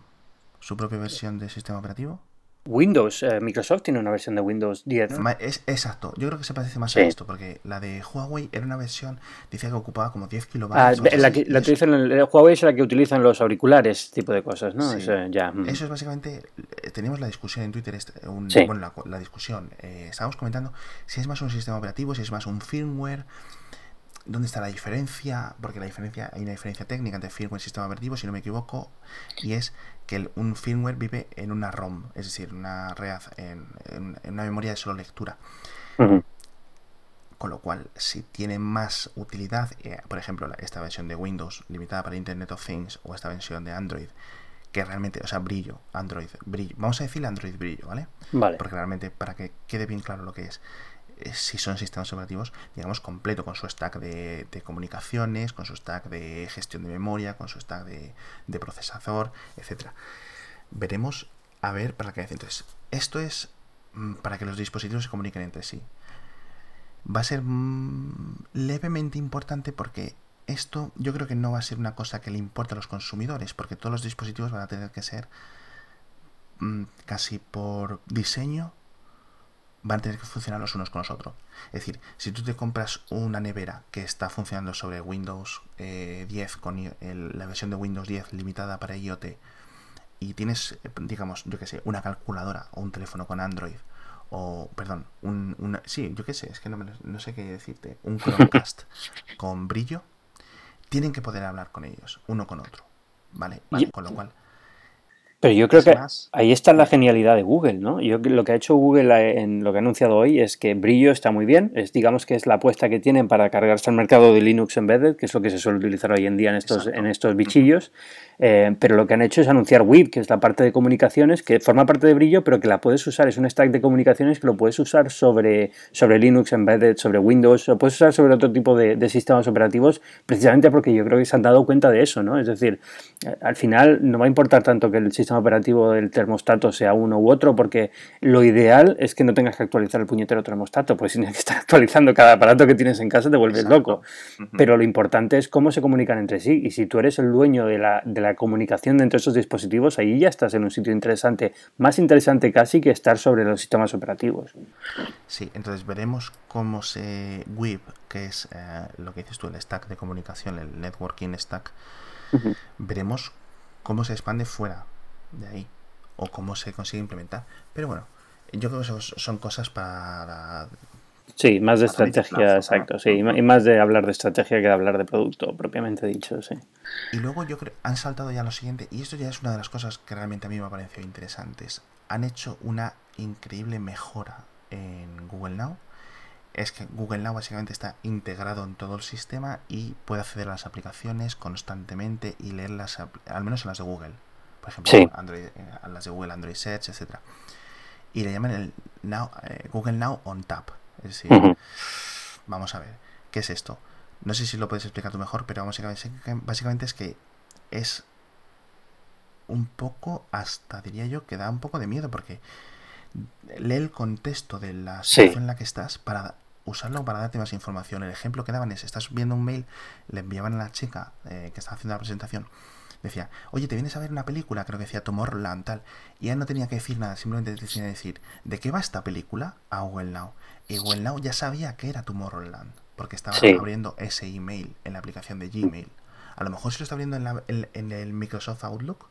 su propia versión de sistema operativo? Windows, eh, Microsoft tiene una versión de Windows 10. Es, exacto, yo creo que se parece más a esto, porque la de Huawei era una versión, dice que ocupaba como 10 kilobytes. Ah, la que la utilizan, Huawei es la que utilizan los auriculares, tipo de cosas, ¿no? Eso, ya. Mm. Eso es básicamente, eh, teníamos la discusión en Twitter, este, bueno, la, discusión, eh, estábamos comentando si es más un sistema operativo, si es más un firmware, ¿Dónde está la diferencia? Porque la diferencia, hay una diferencia técnica entre firmware y sistema operativo, si no me equivoco, y es que un firmware vive en una ROM, es decir, una red, en, una memoria de solo lectura. Con lo cual, si tiene más utilidad, eh, por ejemplo, esta versión de Windows limitada para Internet of Things o esta versión de Android, que realmente, o sea, brillo, Android, brillo, vamos a decirle Android brillo, ¿vale? Vale. Porque realmente, para que quede bien claro lo que es, si son sistemas operativos, digamos, completo, con su stack de, comunicaciones, con su stack de gestión de memoria, con su stack de, procesador, etcétera. Veremos a ver para qué Entonces, esto es mm, para que los dispositivos se comuniquen entre sí. Va a ser mm, levemente importante porque esto yo creo que no va a ser una cosa que le importe a los consumidores, porque todos los dispositivos van a tener que ser mm, casi por diseño van a tener que funcionar los unos con los otros. Es decir, si tú te compras una nevera que está funcionando sobre Windows 10 eh, con la versión de Windows 10 limitada para IoT y tienes, digamos, yo que sé, una calculadora o un teléfono con Android o, perdón, un, sí, yo qué sé, es que no, no sé qué decirte, un Chromecast con brillo, tienen que poder hablar con ellos, uno con otro, ¿vale? ¿Vale? Con lo cual pero yo creo que ahí está la genialidad de Google, ¿no? Yo lo que ha hecho Google en lo que ha anunciado hoy es que Brillo está muy bien, es digamos que es la apuesta que tienen para cargarse al mercado de Linux Embedded, que es lo que se suele utilizar hoy en día en estos, en estos bichillos, eh, pero lo que han hecho es anunciar WIP, que es la parte de comunicaciones, que forma parte de Brillo, pero que la puedes usar, es un stack de comunicaciones que lo puedes usar sobre, sobre Linux Embedded, sobre Windows, lo puedes usar sobre otro tipo de, de sistemas operativos, precisamente porque yo creo que se han dado cuenta de eso, ¿no? Es decir, eh, al final no va a importar tanto que el sistema operativo del termostato sea uno u otro, porque lo ideal es que no tengas que actualizar el puñetero termostato, pues si tienes que estar actualizando cada aparato que tienes en casa te vuelves loco. Pero lo importante es cómo se comunican entre sí, y si tú eres el dueño de la, de la comunicación de entre esos dispositivos, ahí ya estás en un sitio interesante, más interesante casi que estar sobre los sistemas operativos. Sí, entonces veremos cómo se WIP, que es eh, lo que dices tú, el stack de comunicación, el networking stack, veremos cómo se expande fuera de ahí o cómo se consigue implementar. Pero bueno, yo creo que son cosas para... Sí, más de estrategia, exacto, sí, y más de hablar de estrategia que de hablar de producto, propiamente dicho, sí. Y luego yo creo, han saltado ya lo siguiente, y esto ya es una de las cosas que realmente a mí me ha parecido interesantes. Han hecho una increíble mejora en Google Now. Es que Google Now básicamente está integrado en todo el sistema y puede acceder a las aplicaciones constantemente y leerlas, al menos en las de Google por ejemplo, Android, eh, las de Google, Android Search, etcétera. Y le llaman el Now, eh, Google Now on Tap. Es decir, vamos a ver, ¿qué es esto? No sé si lo puedes explicar tú mejor, pero básicamente, básicamente es que es un poco, hasta diría yo, que da un poco de miedo porque lee el contexto de la situación en la que estás para usarlo para darte más información. El ejemplo que daban es, estás viendo un mail, le enviaban a la chica eh, que está haciendo la presentación decía, oye, ¿te vienes a ver una película? Creo que decía Tomorrowland, tal. Y él no tenía que decir nada, simplemente tenía que decir, ¿de qué va esta película? A Google Now. Y Google Now ya sabía que era Tomorrowland, porque estaba abriendo ese email en la aplicación de Gmail. A lo mejor se lo está abriendo en, en el Microsoft Outlook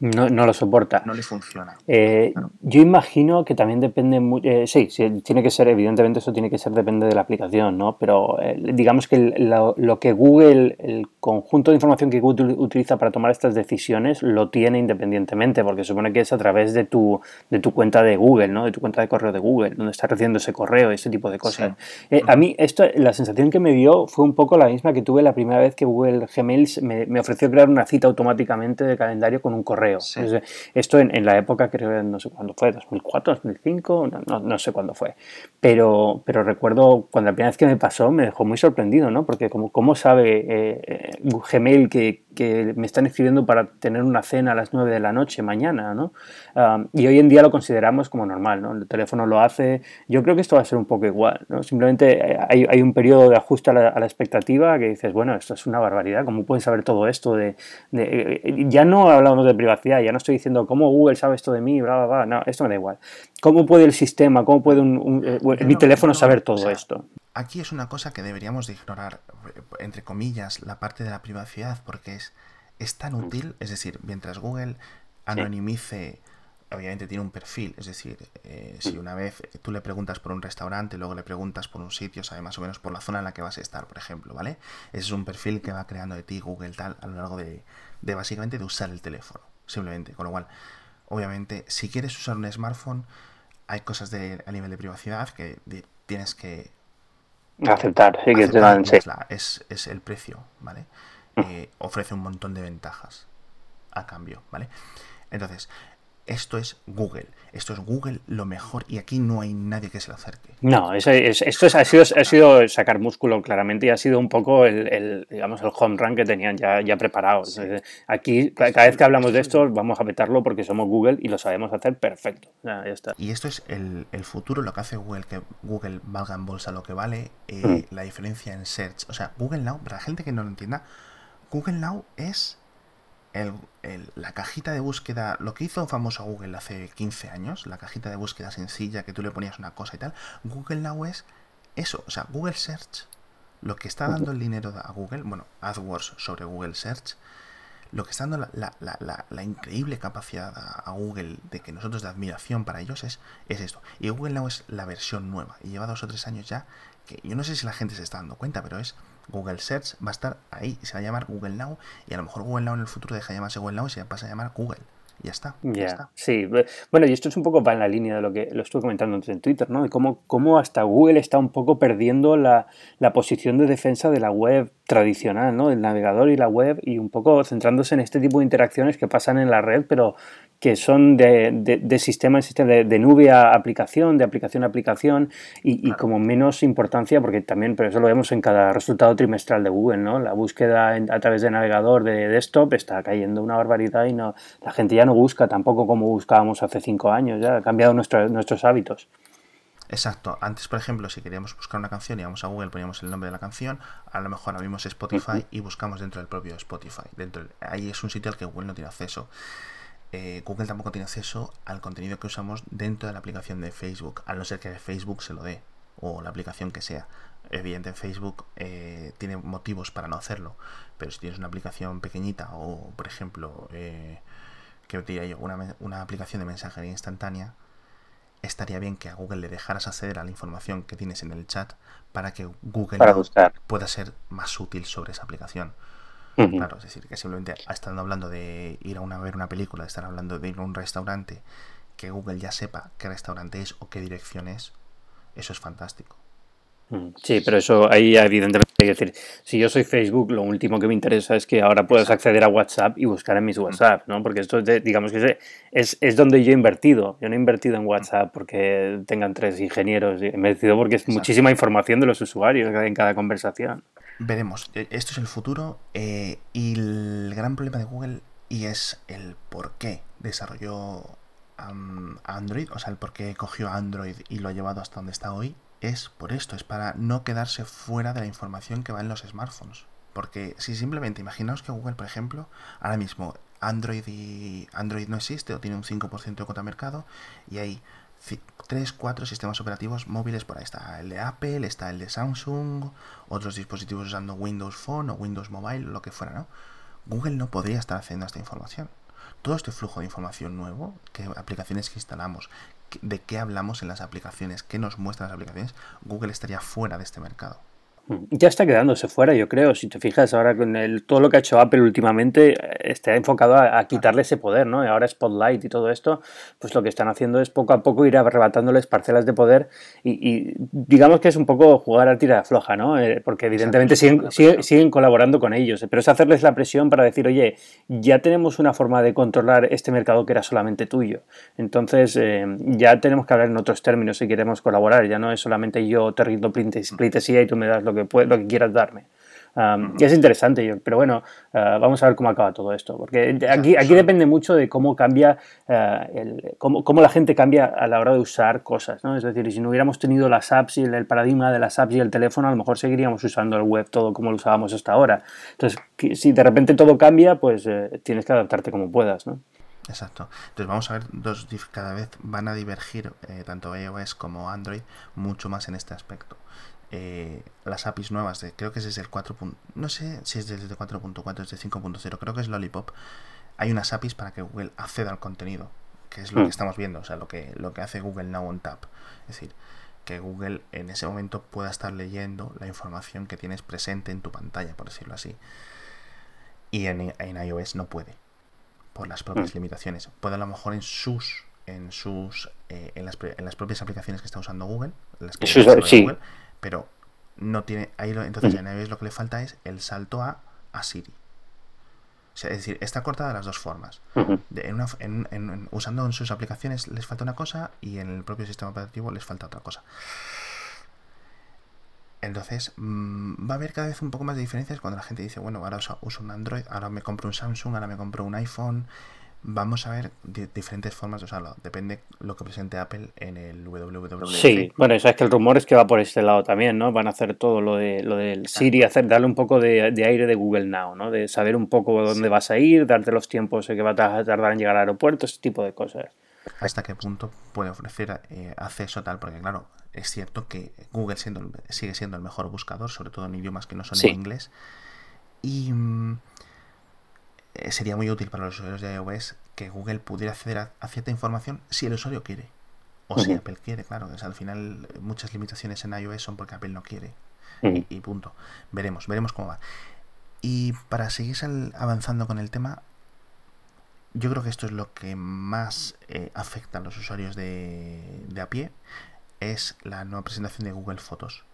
no, no, lo soporta. No le funciona. Eh, yo imagino que también depende eh, sí, sí, tiene que ser, evidentemente eso tiene que ser, depende de la aplicación, ¿no? Pero eh, digamos que lo, que Google, el conjunto de información que Google utiliza para tomar estas decisiones, lo tiene independientemente, porque supone que es a través de tu, de tu cuenta de Google, ¿no? De tu cuenta de correo de Google, donde está recibiendo ese correo, ese tipo de cosas. a mí, esto, la sensación que me dio fue un poco la misma que tuve la primera vez que Google Gmail me, me ofreció crear una cita automáticamente de calendario con un correo. Esto en, la época, creo, no sé cuándo fue, 2004, 2005, no, no, sé cuándo fue. Pero, pero recuerdo cuando la primera vez que me pasó me dejó muy sorprendido, ¿no? Porque como, ¿cómo sabe eh, eh, Gmail que, que me están escribiendo para tener una cena a las 9 de la noche mañana, ¿no? y hoy en día lo consideramos como normal, ¿no? El teléfono lo hace. Yo creo que esto va a ser un poco igual, ¿no? Simplemente eh, hay, hay un periodo de ajuste a la, expectativa que dices, bueno, esto es una barbaridad, ¿cómo pueden saber todo esto? De, eh, ya no hablamos de privacidad, ya no estoy diciendo cómo Google sabe esto de mí, bla, bla, bla, no, esto me da igual. ¿Cómo puede el sistema, cómo puede eh, mi teléfono saber todo esto? Aquí es una cosa que deberíamos de ignorar, entre comillas, la parte de la privacidad, porque es, es tan mm. útil, es decir, mientras Google anonimice, obviamente tiene un perfil, es decir, eh, si mm. una vez tú le preguntas por un restaurante, luego le preguntas por un sitio, sabe más o menos por la zona en la que vas a estar, por ejemplo, ¿vale? Ese es un perfil que va creando de ti Google tal a lo largo de, de básicamente de usar el teléfono, simplemente, con lo cual, obviamente, si quieres usar un smartphone, hay cosas de, a nivel de privacidad que tienes que Aceptar, sí, que es, es, el precio, ¿vale? Mm. Eh, ofrece un montón de ventajas a cambio, ¿vale? Entonces, esto es Google. Esto es Google lo mejor y aquí no hay nadie que se lo acerque. No, esto ha, sido, ha sido sacar músculo claramente y ha sido un poco el, digamos, el home run que tenían ya, ya preparado. Aquí, cada vez que hablamos de esto, vamos a vetarlo porque somos Google y lo sabemos hacer perfecto. Y esto es el, futuro, lo que hace Google, que Google valga en bolsa lo que vale, eh, mm. la diferencia en search. O sea, Google Now, para la gente que no lo entienda, Google Now es la cajita de búsqueda, lo que hizo famoso Google hace 15 años, la cajita de búsqueda sencilla que tú le ponías una cosa y tal, Google Now es eso, o sea, Google Search, lo que está dando el dinero a Google, bueno, AdWords sobre Google Search, lo que está dando la, increíble capacidad a, Google de que nosotros de admiración para ellos es, es esto. Y Google Now es la versión nueva, y lleva dos o tres años ya, que yo no sé si la gente se está dando cuenta, pero es Google Search va a estar ahí, se va a llamar Google Now y a lo mejor Google Now en el futuro deja de llamarse Google Now y se pasa a llamar Google. Y ya está. Ya está. Sí, bueno, y esto es un poco para en la línea de lo que lo estuve comentando antes en Twitter, ¿no? De cómo, cómo hasta Google está un poco perdiendo la, la, posición de defensa de la web tradicional, ¿no? El navegador y la web y un poco centrándose en este tipo de interacciones que pasan en la red, pero que son de, de, sistema en sistema, de, nube a aplicación, de aplicación a aplicación y, como menos importancia, porque también, pero eso lo vemos en cada resultado trimestral de Google, ¿no? La búsqueda a través de navegador de desktop está cayendo una barbaridad y no, la gente ya no busca tampoco como buscábamos hace cinco años, ya ha cambiado nuestros hábitos. Exacto. Antes, por ejemplo, si queríamos buscar una canción, íbamos a Google, poníamos el nombre de la canción, a lo mejor abrimos Spotify y buscamos dentro del propio Spotify. Dentro, ahí es un sitio al que Google no tiene acceso. Eh, Google tampoco tiene acceso al contenido que usamos dentro de la aplicación de Facebook, a no ser que Facebook se lo dé, o la aplicación que sea. Evidentemente Facebook eh, tiene motivos para no hacerlo, pero si tienes una aplicación pequeñita o, por ejemplo, eh, que diría yo, una, una aplicación de mensajería instantánea, estaría bien que a Google le dejaras acceder a la información que tienes en el chat para que Google pueda ser más útil sobre esa aplicación. Claro, es decir, que simplemente estando hablando de ir a, una, ver una película, de estar hablando de ir a un restaurante, que Google ya sepa qué restaurante es o qué dirección es, eso es fantástico. Sí, pero eso ahí evidentemente hay que decir, si yo soy Facebook, lo último que me interesa es que ahora puedas acceder a WhatsApp y buscar en mis WhatsApp, ¿no? Porque esto es, digamos que es, es, donde yo he invertido. Yo no he invertido en WhatsApp porque tengan tres ingenieros, he invertido porque es muchísima información de los usuarios en cada conversación. Veremos, e, esto es el futuro eh, y el gran problema de Google y es el por qué desarrolló Android, o sea, el por qué cogió Android y lo ha llevado hasta donde está hoy, es por esto, es para no quedarse fuera de la información que va en los smartphones. Porque si simplemente imaginaos que Google, por ejemplo, ahora mismo Android y Android no existe o tiene un 5% de cuota mercado y hay 3, 4 sistemas operativos móviles por ahí. Está el de Apple, está el de Samsung, otros dispositivos usando Windows Phone o Windows Mobile, lo que fuera, ¿no? Google no podría estar haciendo esta información. Todo este flujo de información nuevo, qué aplicaciones que instalamos, de qué hablamos en las aplicaciones, qué nos muestran las aplicaciones, Google estaría fuera de este mercado. Ya está quedándose fuera, yo creo. Si te fijas, ahora con el, todo lo que ha hecho Apple últimamente eh, está enfocado a, quitarle ese poder, ¿no? Y ahora Spotlight y todo esto, pues lo que están haciendo es poco a poco ir arrebatándoles parcelas de poder y, digamos que es un poco jugar a tira floja, ¿no? Eh, porque evidentemente siguen, siguen, colaborando con ellos, pero es hacerles la presión para decir, oye, ya tenemos una forma de controlar este mercado que era solamente tuyo. Entonces, eh, ya tenemos que hablar en otros términos si queremos colaborar. Ya no es solamente yo te rindo pleitesía y tú me das lo que, lo que quieras darme. y es interesante, pero bueno, ah, vamos a ver cómo acaba todo esto, porque aquí, aquí depende mucho de cómo cambia, ah, el, cómo, cómo, la gente cambia a la hora de usar cosas, ¿no? Es decir, si no hubiéramos tenido las apps y el, paradigma de las apps y el teléfono, a lo mejor seguiríamos usando el web todo como lo usábamos hasta ahora. Entonces, si de repente todo cambia, pues eh, tienes que adaptarte como puedas, ¿no? Exacto. Entonces vamos a ver, dos cada vez van a divergir eh, tanto iOS como Android mucho más en este aspecto. Eh, las APIs nuevas, de, creo que es desde el 4. No sé si es desde 4.4, desde 5.0, creo que es Lollipop. Hay unas APIs para que Google acceda al contenido, que es lo que mm. estamos viendo, o sea, lo que, lo que hace Google Now on Tap. Es decir, que Google en ese momento pueda estar leyendo la información que tienes presente en tu pantalla, por decirlo así. Y en, iOS no puede, por las propias mm. limitaciones. Puede a lo mejor en sus en sus eh, en, las, en, las, propias aplicaciones que está usando Google, las que Google, pero no tiene. Ahí entonces en iOS lo que le falta es el salto a, a Siri. es decir, está cortada de las dos formas. usando en sus aplicaciones les falta una cosa y en el propio sistema operativo les falta otra cosa. Entonces, mm, va a haber cada vez un poco más de diferencias cuando la gente dice, bueno, ahora uso un Android, ahora me compro un Samsung, ahora me compro un iPhone, vamos a ver diferentes formas de usarlo. Depende lo que presente Apple en el WWDC. Sí, bueno, sabes que el rumor es que va por este lado también, ¿no? Van a hacer todo lo de lo del Siri, hacer, darle un poco de, aire de Google Now, ¿no? De saber un poco dónde vas a ir, darte los tiempos que va a tardar en llegar al aeropuerto, ese tipo de cosas. Hasta qué punto puede ofrecer eh, acceso tal, porque claro, es cierto que Google siendo, sigue siendo el mejor buscador, sobre todo en idiomas que no son en inglés. Y mm, eh, sería muy útil para los usuarios de iOS que Google pudiera acceder a, cierta información si el usuario quiere. O si Apple quiere, claro. al final muchas limitaciones en iOS son porque Apple no quiere. y, punto. Veremos, veremos cómo va. Y para seguir avanzando con el tema, yo creo que esto es lo que más eh, afecta a los usuarios de, de a pie, es la nueva presentación de Google Fotos.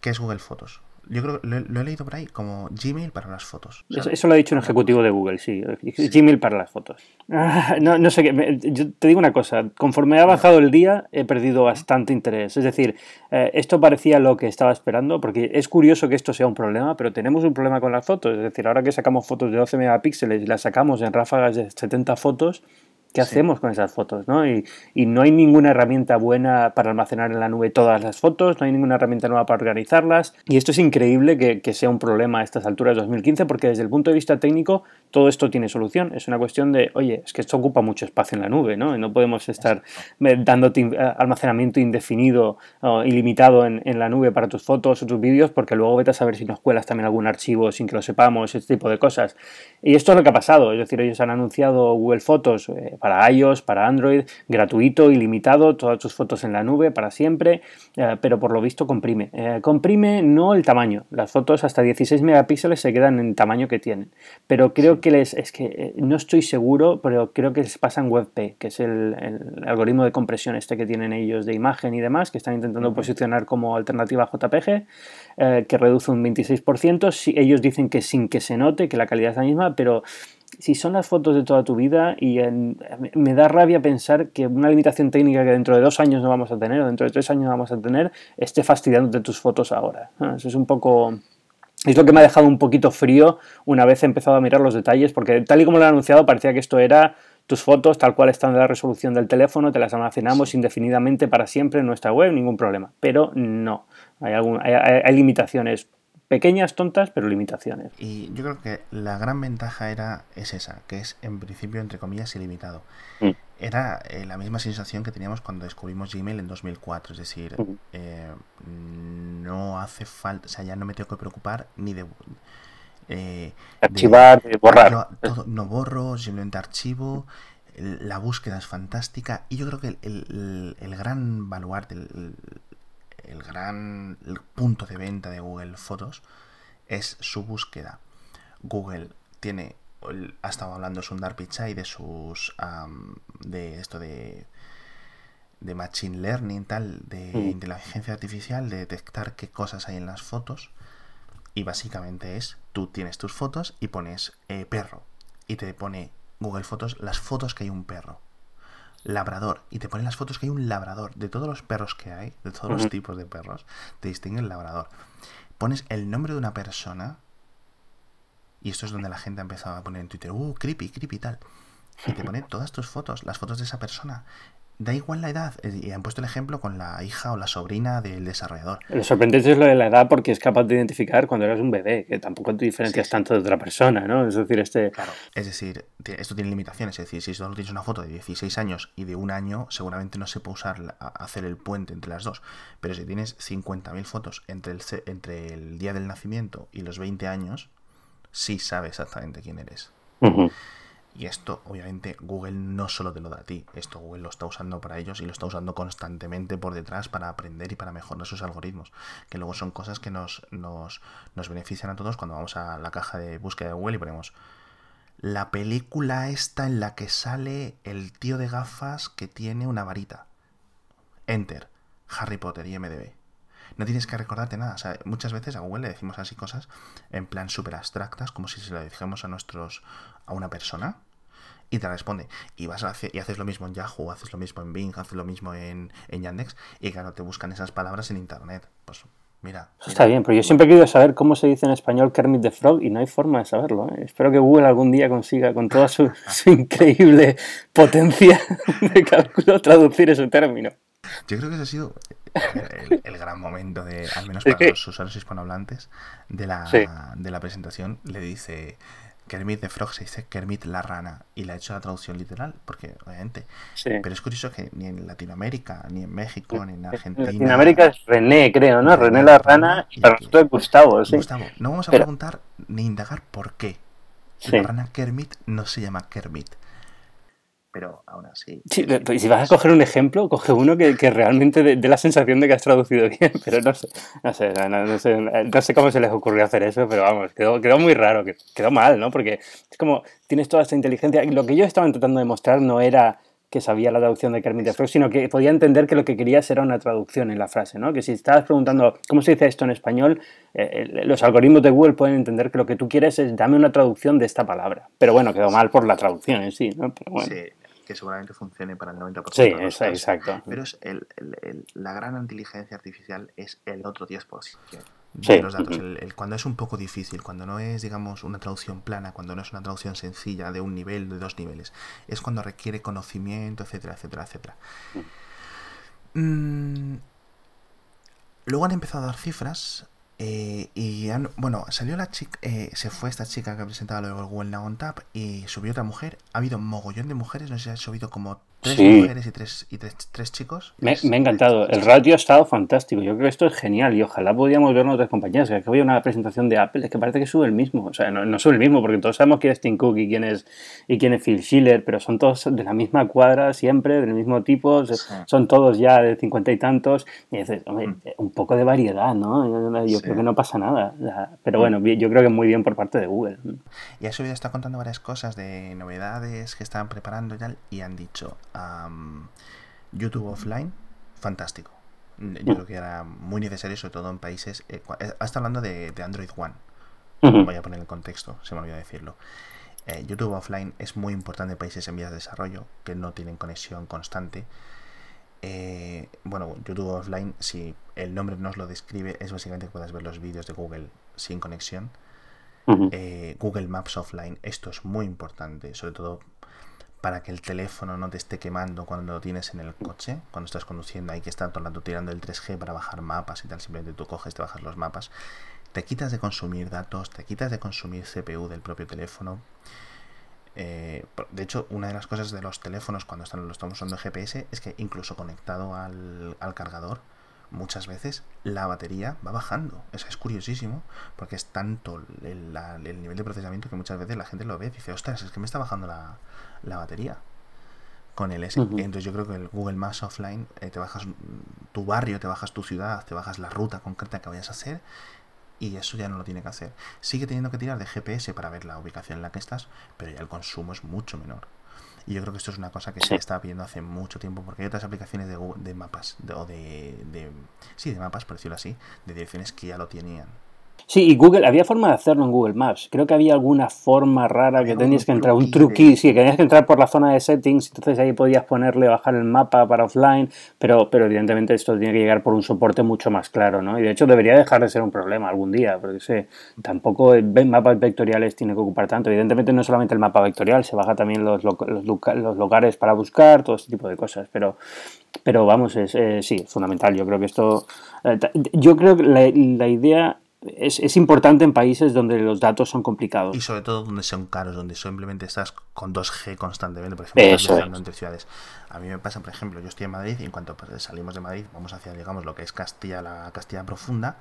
¿Qué es Google Fotos? Yo creo que lo, he leído por ahí como Gmail para las fotos. eso, lo ha dicho un ejecutivo de Google, sí. Gmail para las fotos. Ah, no, no sé, qué, yo te digo una cosa. Conforme ha avanzado el día, he perdido bastante interés. Es decir, eh, esto parecía lo que estaba esperando, porque es curioso que esto sea un problema, pero tenemos un problema con las fotos. Es decir, ahora que sacamos fotos de 12 megapíxeles y las sacamos en ráfagas de 70 fotos, ¿Qué hacemos con esas fotos? ¿no? Y, no hay ninguna herramienta buena para almacenar en la nube todas las fotos, no hay ninguna herramienta nueva para organizarlas. Y esto es increíble que, sea un problema a estas alturas de 2015 porque desde el punto de vista técnico todo esto tiene solución. Es una cuestión de, oye, es que esto ocupa mucho espacio en la nube, ¿no? Y no podemos estar dándote eh, almacenamiento indefinido o ilimitado en, la nube para tus fotos o tus vídeos porque luego vete a saber si nos cuelas también algún archivo sin que lo sepamos, este tipo de cosas. Y esto es lo que ha pasado, es decir, ellos han anunciado Google Fotos. Eh, para iOS, para Android, gratuito, ilimitado, todas tus fotos en la nube para siempre, eh, pero por lo visto comprime. Eh, comprime no el tamaño, las fotos hasta 16 megapíxeles se quedan en el tamaño que tienen, pero creo que les, es que eh, no estoy seguro, pero creo que les pasa en WebP, que es el, algoritmo de compresión este que tienen ellos de imagen y demás, que están intentando posicionar como alternativa a JPG, que reduce un 26%, si ellos dicen que sin que se note, que la calidad es la misma, pero si son las fotos de toda tu vida y me da rabia pensar que una limitación técnica que dentro de dos años no vamos a tener o dentro de tres años no vamos a tener esté fastidiándote tus fotos ahora. Eso es un poco... Es lo que me ha dejado un poquito frío una vez he empezado a mirar los detalles, porque tal y como lo han anunciado parecía que esto era tus fotos tal cual están de la resolución del teléfono, te las almacenamos indefinidamente para siempre en nuestra web, ningún problema. Pero no, hay, algún, hay limitaciones pequeñas, tontas, pero limitaciones. Y yo creo que la gran ventaja era es esa, que es en principio, entre comillas, ilimitado. Mm. Era eh, la misma sensación que teníamos cuando descubrimos Gmail en 2004, es decir, Mm. eh, no hace falta, o sea, ya no me tengo que preocupar ni de... eh, Archivar, de borrar. yo todo- no borro, simplemente archivo. La búsqueda es fantástica. Y yo creo que el, el- el gran baluarte, el, gran punto de venta de Google Fotos es su búsqueda. Google tiene, ha estado hablando Sundar Pichai de sus. am, de esto de. de Machine Learning, tal, de Mm. inteligencia artificial, de detectar qué cosas hay en las fotos. Y básicamente es, tú tienes tus fotos y pones eh, perro. Y te pone Google Fotos las fotos que hay un perro. Labrador. Y te pone las fotos que hay un labrador. De todos los perros que hay, de todos los tipos de perros, te distingue el labrador. Pones el nombre de una persona. Y esto es donde la gente ha empezado a poner en Twitter, uh, creepy, creepy tal. Y te pone todas tus fotos, las fotos de esa persona. Da igual la edad. Y han puesto el ejemplo con la hija o la sobrina del desarrollador. Lo sorprendente es lo de la edad porque es capaz de identificar cuando eras un bebé, que tampoco te diferencias Sí. tanto de otra persona, ¿no? Es decir, este... Claro, es decir, esto tiene limitaciones. Es decir, si solo tienes una foto de 16 años y de un año, seguramente no se puede usar hacer el puente entre las dos. Pero si tienes 50.000 fotos entre el, entre el día del nacimiento y los 20 años, sí sabe exactamente quién eres. Y esto, obviamente, Google no solo te lo da a ti. Esto Google lo está usando para ellos y lo está usando constantemente por detrás para aprender y para mejorar sus algoritmos. Que luego son cosas que nos, nos, nos benefician a todos cuando vamos a la caja de búsqueda de Google y ponemos la película esta en la que sale el tío de gafas que tiene una varita. Enter. Harry Potter y MDB. No tienes que recordarte nada. Muchas veces a Google le decimos así cosas en plan súper abstractas, como si se lo dijéramos a nuestros. a una persona. Y te responde. Y vas a hacer, y haces lo mismo en Yahoo, haces lo mismo en Bing, haces lo mismo en, en Yandex. Y claro, te buscan esas palabras en internet. Pues mira. Eso está bien, pero yo siempre he querido saber cómo se dice en español Kermit the Frog y no hay forma de saberlo. ¿eh? Espero que Google algún día consiga, con toda su, su increíble potencia de cálculo, traducir ese término. Yo creo que ese ha sido el, el gran momento de, al menos para los usuarios hispanohablantes, de la, Sí. de la presentación. Le dice Kermit the Frog, se dice Kermit la rana. Y le ha hecho la traducción literal, porque obviamente. Sí. Pero es curioso que ni en Latinoamérica, ni en México, ni en En Argentina. Latinoamérica es René, creo, ¿no? René, René la rana y para nosotros es Gustavo, sí. Gustavo, no vamos a Pero- preguntar ni indagar por qué. Sí. La rana Kermit no se llama Kermit. Pero aún así. Sí, pero si vas a coger un ejemplo, coge uno que, que realmente dé la sensación de que has traducido bien, pero no sé, no sé, no, no- sé, no sé cómo se les ocurrió hacer eso, pero vamos, quedó, quedó muy raro, que- quedó mal, ¿no? Porque es como, tienes toda esta inteligencia, y lo que yo estaba tratando de mostrar no era que sabía la traducción de Kermit the Frog, sino que podía entender que lo que querías era una traducción en la frase, ¿no? Que si estabas preguntando cómo se dice esto en español, eh, eh, los algoritmos de Google pueden entender que lo que tú quieres es dame una traducción de esta palabra. Pero bueno, quedó mal por la traducción en sí, ¿no? Pero bueno. Sí, que seguramente funcione para el 90% Sí, de los es- exacto. Pero es el, el- el- la gran inteligencia artificial es el otro 10% de Sí. los datos. El- el- cuando es un poco difícil, cuando no es, digamos, una traducción plana, cuando no es una traducción sencilla de un nivel, de dos niveles, es cuando requiere conocimiento, etcétera, etcétera, etcétera. Mm, luego han empezado a dar cifras. Eh, y han- bueno, salió la chica, eh, se fue esta chica que presentaba luego el Google Now on Tap y subió otra mujer. Ha habido mogollón de mujeres, no sé si ha subido como tres Sí. mujeres y tres, y tres, tres chicos. Me, me ha encantado. El ratio ha estado fantástico. Yo creo que esto es genial y ojalá pudiéramos verlo en otras compañías. Que había una presentación de Apple, es que parece que sube el mismo. O sea, no, no sube el mismo porque todos sabemos quién es Tim Cook y quién es, y quién es Phil Schiller, pero son todos de la misma cuadra siempre, del mismo tipo. Sí. Son todos ya de cincuenta y tantos. Y dices, hombre, Mm. un poco de variedad, ¿no? Yo Sí. creo que no pasa nada. Pero bueno, bien- yo creo que muy bien por parte de Google. Y ha subido, está contando varias cosas de novedades que estaban preparando y tal, y han dicho YouTube offline, fantástico. Yo creo que era muy necesario, sobre todo en países. Eh, eh, está hablando de, de Android One. Voy a poner el contexto, se me olvidó decirlo. Eh, YouTube offline es muy importante en países en vías de desarrollo que no tienen conexión constante. Eh, bueno, YouTube offline, si el nombre nos lo describe, es básicamente que puedas ver los vídeos de Google sin conexión. Google Maps offline, esto es muy importante, sobre todo para que el teléfono no te esté quemando cuando lo tienes en el coche, cuando estás conduciendo, hay que estar todo el rato tirando el 3G para bajar mapas y tal, simplemente tú coges, te bajas los mapas. te quitas de consumir datos, te quitas de consumir CPU del propio teléfono. Eh, de hecho, una de las cosas de los teléfonos cuando están, lo estamos usando GPS es que incluso conectado al, cargador, muchas veces la batería va bajando. Eso es curiosísimo, porque es tanto el, nivel de procesamiento que muchas veces la gente lo ve y dice, ostras, es que me está bajando la, la batería con el S. Entonces yo creo que el Google Maps Offline eh, te bajas tu barrio, te bajas tu ciudad, te bajas la ruta concreta que vayas a hacer y eso ya no lo tiene que hacer. Sigue teniendo que tirar de GPS para ver la ubicación en la que estás, pero ya el consumo es mucho menor. Y yo creo que esto es una cosa que se estaba pidiendo hace mucho tiempo, porque hay otras aplicaciones de, de mapas, o de, de, Sí, de mapas, por decirlo así, de direcciones que ya lo tenían. Sí, y Google, había forma de hacerlo en Google Maps. Creo que había alguna forma rara que tenías que entrar, un truqui, sí, que tenías que entrar por la zona de settings, entonces ahí podías ponerle, bajar el mapa para offline, pero, pero evidentemente esto tiene que llegar por un soporte mucho más claro, ¿no? Y de hecho debería dejar de ser un problema algún día, porque sé, tampoco mapas vectoriales tiene que ocupar tanto. Evidentemente no solamente el mapa vectorial, se baja también los, los, los lugares para buscar, todo este tipo de cosas, pero, pero vamos, es, eh, sí, fundamental. Yo creo que esto, eh, yo creo que la, la idea es, es, importante en países donde los datos son complicados. Y sobre todo donde son caros, donde simplemente estás con 2G constantemente, por ejemplo, entre ciudades. A mí me pasa, por ejemplo, yo estoy en Madrid y en cuanto pues, salimos de Madrid, vamos hacia, digamos, lo que es Castilla, la Castilla profunda,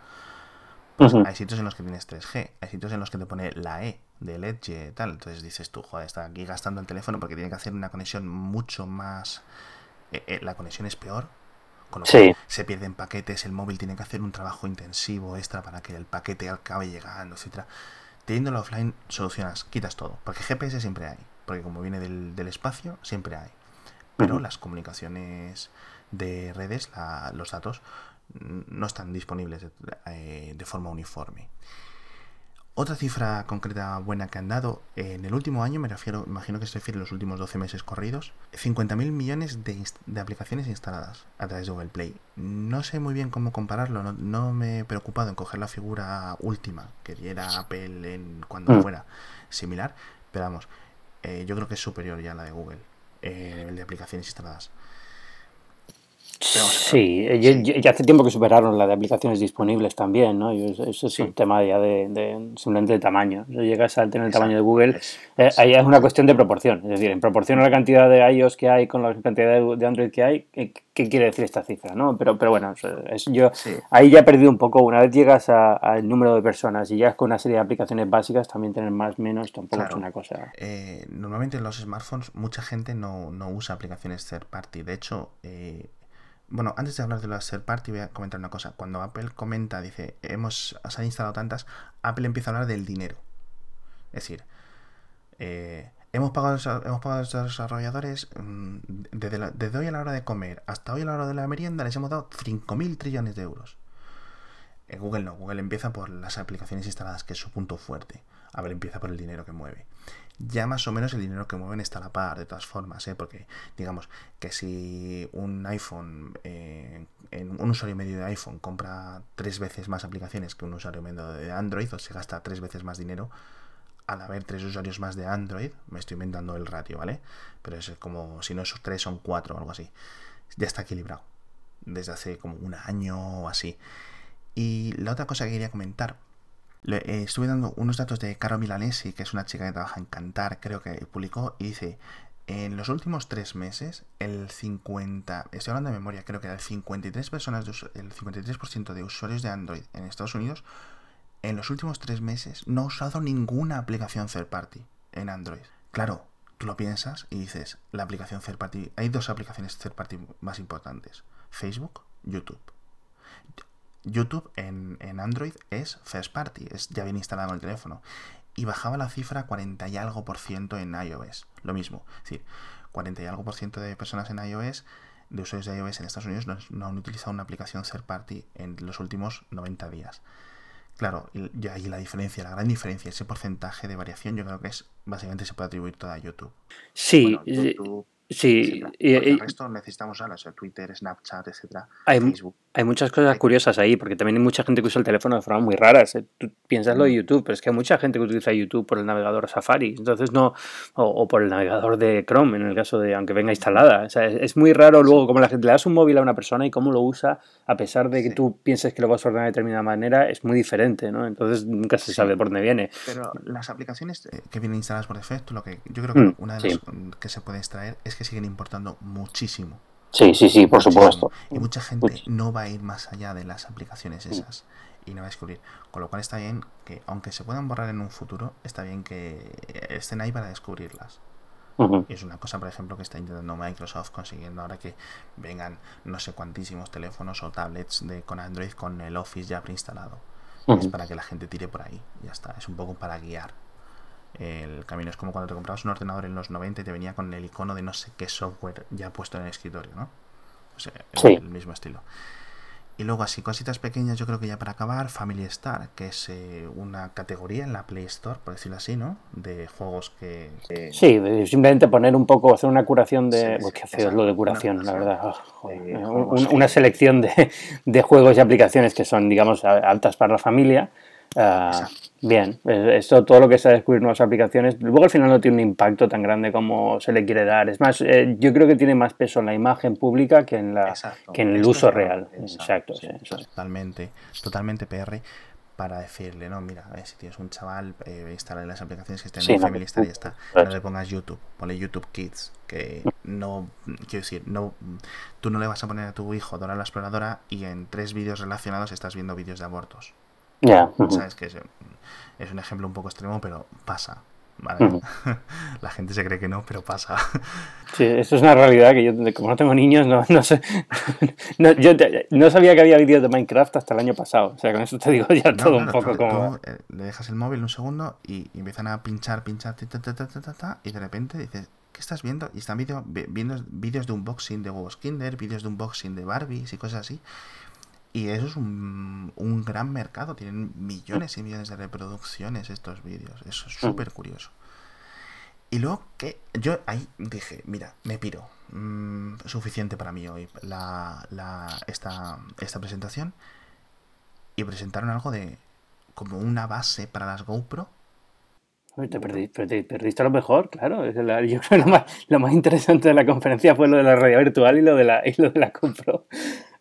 pues hay sitios en los que tienes 3G, hay sitios en los que te pone la E del Edge tal. Entonces dices tú, joder, está aquí gastando el teléfono porque tiene que hacer una conexión mucho más... Eh, eh, la conexión es peor con lo se pierden paquetes, el móvil tiene que hacer un trabajo intensivo extra para que el paquete acabe llegando, etcétera. Teniéndolo offline solucionas, quitas todo, porque GPS siempre hay, porque como viene del, espacio, siempre hay. Pero las comunicaciones de redes, los datos, no están disponibles de eh, forma uniforme. Otra cifra concreta buena que han dado en el último año, me refiero, imagino que se refiere a los últimos 12 meses corridos, 50.000 millones de, aplicaciones instaladas a través de Google Play. No sé muy bien cómo compararlo, no, me he preocupado en coger la figura última que diera Apple en cuando mm. fuera similar, pero vamos, eh, yo creo que es superior ya a la de Google, eh, el de aplicaciones instaladas. Sí, ya hace tiempo que superaron la de aplicaciones disponibles también, ¿no? eso, es un tema ya de, simplemente de tamaño. Si llegas a tener el tamaño de Google, eh, ahí es una cuestión de proporción. Es decir, en proporción a la cantidad de iOS que hay con la cantidad de, Android que hay, ¿qué, quiere decir esta cifra? ¿no? Pero, pero bueno, es, yo ahí ya he perdido un poco. Una vez llegas al número de personas y ya con una serie de aplicaciones básicas, también tener más menos tampoco es una cosa. Eh, normalmente en los smartphones mucha gente no, no usa aplicaciones third party. De hecho, eh, bueno, antes de hablar de la third party, voy a comentar una cosa. Cuando Apple comenta, dice, hemos, se han instalado tantas, Apple empieza a hablar del dinero. Es decir, eh, hemos, pagado, a los desarrolladores mm, desde, hoy a la hora de comer hasta hoy a la hora de la merienda, les hemos dado 5.000 trillones de euros. En Google no, Google empieza por las aplicaciones instaladas, que es su punto fuerte. Apple empieza por el dinero que mueve ya más o menos el dinero que mueven está a la par, de todas formas, ¿eh? porque digamos que si un iPhone, eh, en un usuario medio de iPhone compra tres veces más aplicaciones que un usuario medio de Android, o se gasta tres veces más dinero, al haber tres usuarios más de Android, me estoy inventando el ratio, ¿vale? Pero es como si no esos tres son cuatro o algo así. Ya está equilibrado. Desde hace como un año o así. Y la otra cosa que quería comentar le, eh, estuve dando unos datos de Caro Milanesi, que es una chica que trabaja en Cantar, creo que publicó, y dice, en los últimos tres meses, el 50, estoy hablando de memoria, creo que era el 53 personas, el 53% de usuarios de Android en Estados Unidos, en los últimos tres meses no ha usado ninguna aplicación third party en Android. Claro, tú lo piensas y dices, la aplicación third party, hay dos aplicaciones third party más importantes, Facebook, YouTube. YouTube en, Android es first party, es ya bien instalado en el teléfono. Y bajaba la cifra 40 y algo por ciento en iOS. Lo mismo. Es decir, 40 y algo por ciento de personas en iOS, de usuarios de iOS en Estados Unidos, no, han utilizado una aplicación third party en los últimos 90 días. Claro, y ahí la diferencia, la gran diferencia, ese porcentaje de variación, yo creo que es básicamente se puede atribuir toda a YouTube. Sí, Sí, y, el resto necesitamos ahora, Twitter, Snapchat, etcétera, hay, Facebook. Hay muchas cosas curiosas ahí, porque también hay mucha gente que usa el teléfono de forma muy rara. Tú piensas lo de mm. YouTube, pero es que hay mucha gente que utiliza YouTube por el navegador Safari, entonces no, o, por el navegador de Chrome, en el caso de, aunque venga instalada. O sea, es, muy raro luego como la gente le das un móvil a una persona y cómo lo usa, a pesar de que tú pienses que lo vas a ordenar de determinada manera, es muy diferente, ¿no? Entonces nunca se sabe por dónde viene. Pero las aplicaciones eh, que vienen instaladas por defecto, lo que yo creo que mm, una de las que se puede extraer es que siguen importando muchísimo. Sí, sí, sí, por supuesto. Y mucha gente no va a ir más allá de las aplicaciones esas y no va a descubrir. Con lo cual está bien que, aunque se puedan borrar en un futuro, está bien que estén ahí para descubrirlas. Y es una cosa, por ejemplo, que está intentando Microsoft consiguiendo ahora que vengan no sé cuantísimos teléfonos o tablets de, con Android con el Office ya preinstalado. Es para que la gente tire por ahí. Ya está. Es un poco para guiar el camino. Es como cuando te comprabas un ordenador en los 90 y te venía con el icono de no sé qué software ya puesto en el escritorio, ¿no? O sea, el mismo estilo. Y luego así, cositas pequeñas, yo creo que ya para acabar, Family Star, que es eh, una categoría en la Play Store, por decirlo así, ¿no? De juegos que... Sí, simplemente poner un poco, hacer una curación de... Sí, qué feo es lo de curación, la verdad. Oh, una selección de, de, juegos y aplicaciones que son, digamos, altas para la familia Ah, bien, esto todo lo que sea descubrir nuevas aplicaciones, luego al final no tiene un impacto tan grande como se le quiere dar. Es más, eh, yo creo que tiene más peso en la imagen pública que en, la, que en el uso real. Exacto, totalmente, totalmente PR para decirle, no, mira, a ver, si tienes un chaval, eh, instala las aplicaciones que estén en Family Star y ya está. No le pongas YouTube, ponle YouTube Kids, que no, quiero decir, no, tú no le vas a poner a tu hijo Dora la Exploradora y en tres vídeos relacionados estás viendo vídeos de abortos. Ya. Sabes que es, un ejemplo un poco extremo, pero pasa. ¿vale? La gente se cree que no, pero pasa. Sí, eso es una realidad que yo, como no tengo niños, no, no sé. No, yo no sabía que había vídeos de Minecraft hasta el año pasado. O sea, con eso te digo ya todo un poco como. Eh, le dejas el móvil un segundo y, empiezan a pinchar, pinchar, y de repente dices, ¿qué estás viendo? Y están viendo vídeos de unboxing de huevos Kinder, vídeos de unboxing de Barbies y cosas así. Y eso es un, un, gran mercado, tienen millones y millones de reproducciones estos vídeos, eso es súper curioso. Y luego que yo ahí dije, mira, me piro, mm, suficiente para mí hoy la, la, esta, esta presentación. Y presentaron algo de como una base para las GoPro. Te perdiste, te perdiste lo mejor, claro. yo creo que lo más, lo más, interesante de la conferencia fue lo de la realidad virtual y lo de la, y lo de la GoPro.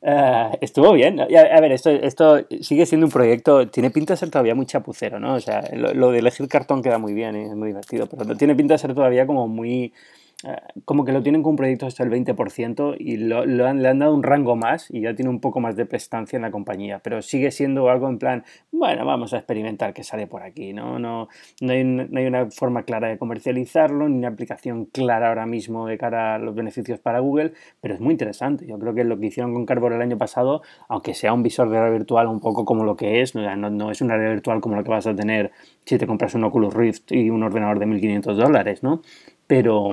Ah, estuvo bien. A, ver, esto, esto sigue siendo un proyecto, tiene pinta de ser todavía muy chapucero, ¿no? O sea, lo, lo de elegir cartón queda muy bien y es muy divertido, pero tiene pinta de ser todavía como muy eh, como que lo tienen con un proyecto hasta el 20% y lo, han, le han dado un rango más y ya tiene un poco más de prestancia en la compañía, pero sigue siendo algo en plan, bueno, vamos a experimentar qué sale por aquí, ¿no? No, no, hay, no hay una forma clara de comercializarlo, ni una aplicación clara ahora mismo de cara a los beneficios para Google, pero es muy interesante. Yo creo que lo que hicieron con Carbon el año pasado, aunque sea un visor de realidad virtual un poco como lo que es, no, no es una realidad virtual como lo que vas a tener si te compras un Oculus Rift y un ordenador de 1.500 dólares, ¿no? Pero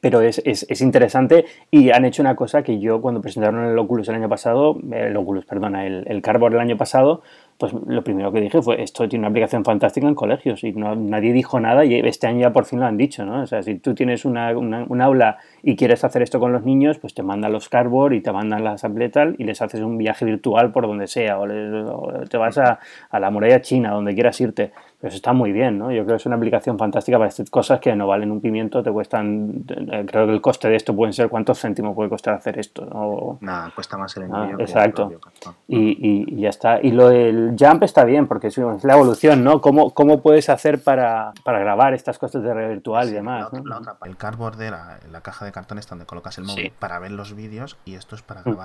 pero es, es, es, interesante y han hecho una cosa que yo cuando presentaron el Oculus el año pasado, el Oculus, perdona, el, el el año pasado, pues lo primero que dije fue, esto tiene una aplicación fantástica en colegios y no, nadie dijo nada y este año ya por fin lo han dicho, ¿no? O sea, si tú tienes una, un aula y quieres hacer esto con los niños, pues te mandan los cardboard y te mandan las tabletas y les haces un viaje virtual por donde sea o, te vas a, a, la muralla china, donde quieras irte. Pero eso está muy bien, ¿no? Yo creo que es una aplicación fantástica para estas cosas que no valen un pimiento, te cuestan, eh, creo que el coste de esto pueden ser cuántos céntimos puede costar hacer esto, ¿no? Nada, cuesta más el envío. exacto. y, y, ya está. Y lo del Jump está bien, porque es la evolución, ¿no? ¿Cómo, cómo puedes hacer para, para grabar estas cosas de realidad virtual y demás? el cardboard de la, la, caja de cartón es donde colocas el móvil para ver los vídeos y esto es para mm.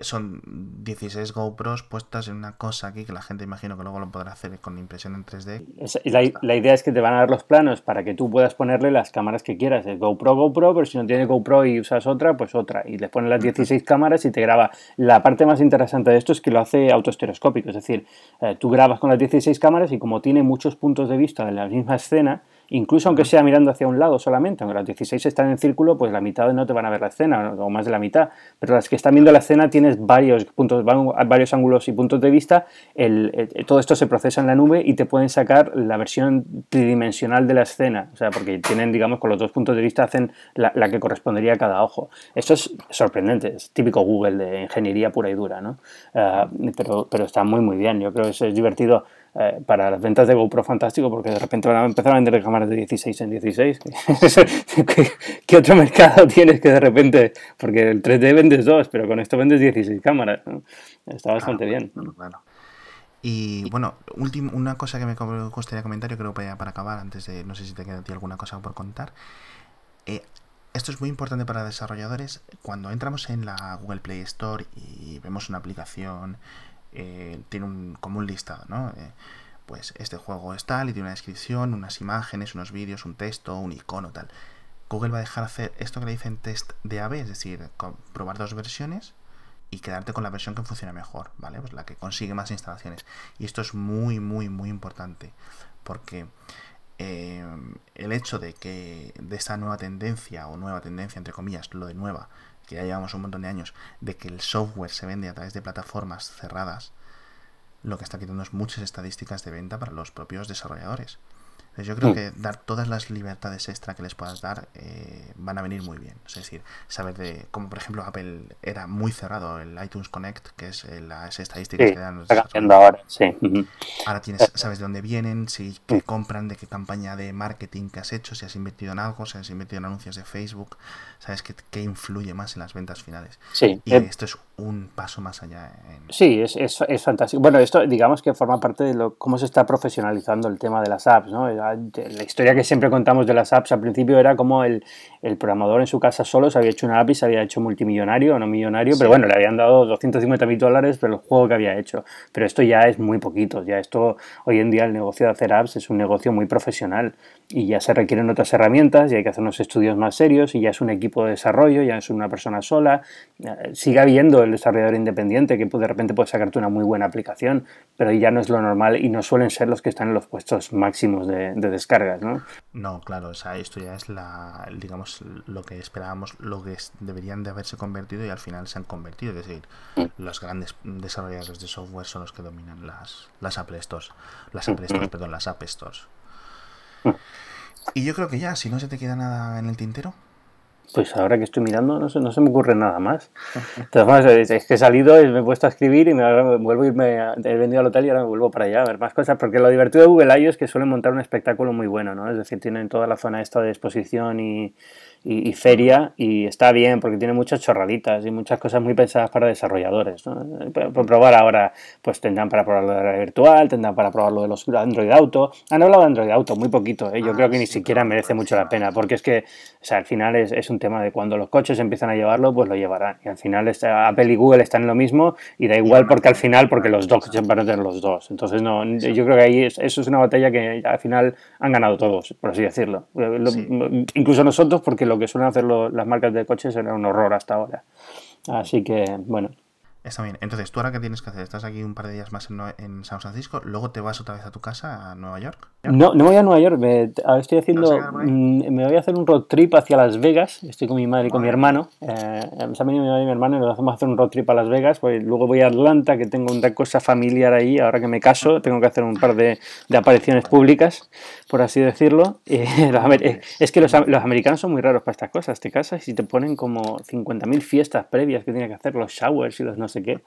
Son 16 GoPros puestas en una cosa aquí que la gente imagino que luego lo podrá hacer con impresión en 3D. la, la, idea es que te van a dar los planos para que tú puedas ponerle las cámaras que quieras. El GoPro, GoPro, pero si no tienes GoPro y usas otra, pues otra. Y le pones las 16 cámaras y te graba. La parte más interesante de esto es que lo hace autoestereoscópico. Es decir, eh, tú grabas con las 16 cámaras y como tiene muchos puntos de vista de la misma escena, incluso aunque sea mirando hacia un lado solamente, aunque las 16 están en círculo, pues la mitad no te van a ver la escena, o más de la mitad, pero las que están viendo la escena tienes varios puntos, varios ángulos y puntos de vista, todo esto se procesa en la nube y te pueden sacar la versión tridimensional de la escena, o sea, porque tienen, digamos, con los dos puntos de vista hacen la, que correspondería a cada ojo. Esto es sorprendente, es típico Google de ingeniería pura y dura, ¿no? Ah, pero, pero está muy, muy bien, yo creo que es divertido eh, para las ventas de GoPro fantástico porque de repente van a empezar a vender cámaras de 16 en 16. ¿Qué, otro mercado tienes que de repente? Porque el 3D vendes dos, pero con esto vendes 16 cámaras. Está bastante bien. Y bueno, último, una cosa que me gustaría comentar, yo creo que para acabar, antes de, no sé si te queda a ti alguna cosa por contar. Eh, esto es muy importante para desarrolladores. Cuando entramos en la Google Play Store y vemos una aplicación eh, tiene un, como un listado, ¿no? Eh, pues este juego es tal y tiene una descripción, unas imágenes, unos vídeos, un texto, un icono, tal. Google va a dejar hacer esto que le dicen test de AB, es decir, probar dos versiones y quedarte con la versión que funciona mejor, ¿vale? Pues la que consigue más instalaciones. Y esto es muy, muy, muy importante porque eh, el hecho de que de esta nueva tendencia, o nueva tendencia entre comillas, lo de nueva, que ya llevamos un montón de años, de que el software se vende a través de plataformas cerradas, lo que está quitando es muchas estadísticas de venta para los propios desarrolladores yo creo mm. que dar todas las libertades extra que les puedas dar eh, van a venir muy bien. Es decir, saber de, como por ejemplo Apple era muy cerrado el iTunes Connect, que es eh, las estadísticas que dan los ahora, sí. Ahora tienes, sabes de dónde vienen, si qué compran, de qué campaña de marketing que has hecho, si has invertido en algo, si has invertido en anuncios de Facebook, sabes qué, qué influye más en las ventas finales. Sí. Y esto es un paso más allá. Sí, es, es, es, fantástico. Bueno, esto digamos que forma parte de lo, cómo se está profesionalizando el tema de las apps, ¿no? la historia que siempre contamos de las apps al principio era como el, el programador en su casa solo se había hecho una app y se había hecho multimillonario o no millonario, pero bueno, le habían dado 250 mil dólares por el juego que había hecho. Pero esto ya es muy poquito, ya esto, hoy en día el negocio de hacer apps es un negocio muy profesional y ya se requieren otras herramientas y hay que hacer unos estudios más serios y ya es un equipo de desarrollo, ya es una persona sola. Sigue habiendo el desarrollador independiente que de repente puede sacarte una muy buena aplicación, pero ya no es lo normal y no suelen ser los que están en los puestos máximos de, descargas, ¿no? No, claro, o sea, esto ya es la, digamos, lo que esperábamos, lo que deberían de haberse convertido y al final se han convertido. Es decir, los grandes desarrolladores de software son los que dominan las, las Apple Stores, las Apple Stores, perdón, las App Stores. Y yo creo que ya, si no se te queda nada en el tintero. Pues ahora que estoy mirando, no se, no se me ocurre nada más. Entonces, es que he salido y me he puesto a escribir y me, vuelvo a irme, he venido al hotel y ahora me vuelvo para allá a ver más cosas, porque lo divertido de Google I es que suelen montar un espectáculo muy bueno, ¿no? Es decir, tienen toda la zona esta de exposición y, y, feria y está bien porque tiene muchas chorraditas y muchas cosas muy pensadas para desarrolladores. ¿no? Por probar ahora, pues tendrán para probar lo de la virtual, tendrán para probar lo de los Android Auto. Han hablado de Android Auto muy poquito, ¿eh? yo ah, creo que ni siquiera merece mucho la pena porque es que o sea, al final es, es, un tema de cuando los coches empiezan a llevarlo, pues lo llevarán. Y al final está, Apple y Google están en lo mismo y da igual porque al final, porque los dos van a tener los dos. Entonces, no, yo creo que ahí eso es una batalla que al final han ganado todos, por así decirlo. Incluso nosotros, porque lo que suelen hacer las marcas de coches era un horror hasta ahora. Así que, bueno. Está bien. Entonces, ¿tú ahora qué tienes que hacer? Estás aquí un par de días más en, San Francisco, luego te vas otra vez a tu casa a Nueva York. No, no voy a Nueva York. Me, estoy haciendo. Me voy a hacer un road trip hacia Las Vegas. Estoy con mi madre y con mi hermano. Eh, se han venido mi madre y mi hermano y nos vamos a hacer un road trip a Las Vegas. Pues, luego voy a Atlanta, que tengo una cosa familiar ahí. Ahora que me caso, tengo que hacer un par de, de apariciones públicas, por así decirlo. Eh, es que los, los, americanos son muy raros para estas cosas. Te casas y te ponen como 50.000 fiestas previas que tiene que hacer, los showers y los no sé qué.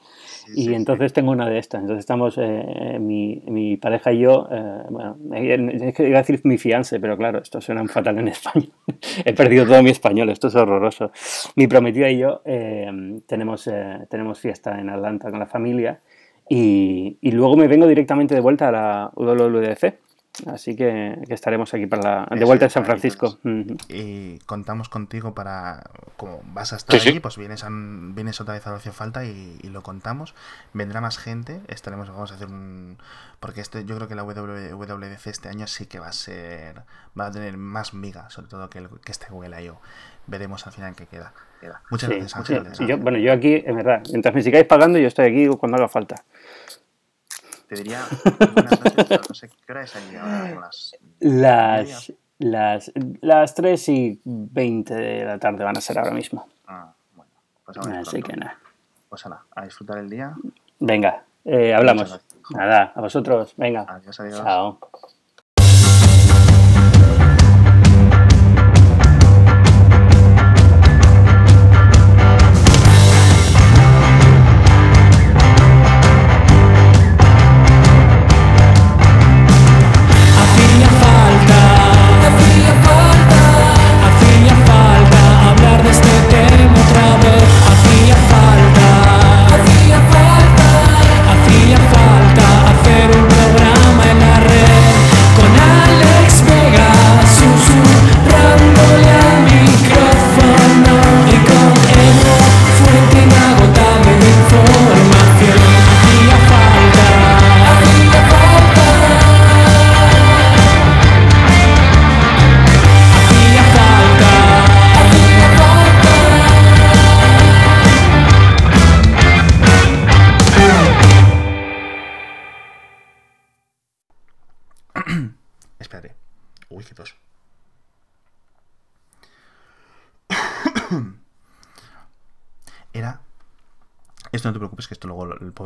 y entonces tengo una de estas. Entonces estamos, eh, mi, mi, pareja y yo, eh, bueno, es que iba a decir mi fiance, pero claro, esto suena fatal en español. He perdido todo mi español, esto es horroroso. Mi prometida y yo eh, tenemos, tenemos fiesta en Atlanta con la familia y, y, luego me vengo directamente de vuelta a la WWDC Así que, estaremos aquí para la, de vuelta en San Francisco. Y contamos contigo para, como vas a estar allí, pues vienes, vienes otra vez a Ocio Falta y, lo contamos. Vendrá más gente, estaremos, vamos a hacer un... Porque este, yo creo que la WWDC este año sí que va a ser, va a tener más miga, sobre todo que, que este Google I.O. Veremos al final qué queda. Muchas gracias, Ángel. bueno, yo aquí, en verdad, mientras me sigáis pagando, yo estoy aquí cuando haga falta. Te diría no sé qué hora es ahí ahora, las... las Las, las 3 y 20 de la tarde van a ser ahora mismo. Ah, bueno. Pues a Así pronto. que nada. Pues nada, a disfrutar el día. Venga, eh, hablamos. Nada, a vosotros. Venga. Adiós, adiós. Chao.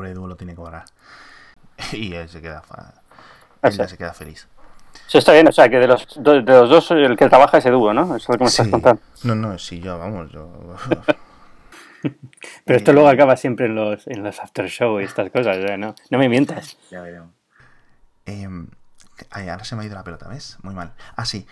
Pobre Edu lo tiene que borrar. Y él se queda, fa- Ah, él ya se queda feliz. Eso está bien, o sea, que de los, do- de los dos el que trabaja es Edu, ¿no? Eso es lo que me estás contando. No, no, sí, yo, vamos, yo. Pero esto luego acaba siempre en los, en los after show y estas cosas, ¿eh? ¿no? No me mientas. Ya veremos. Em, ay, ahora se me ha ido la pelota, ¿ves? Muy mal. Ah, sí.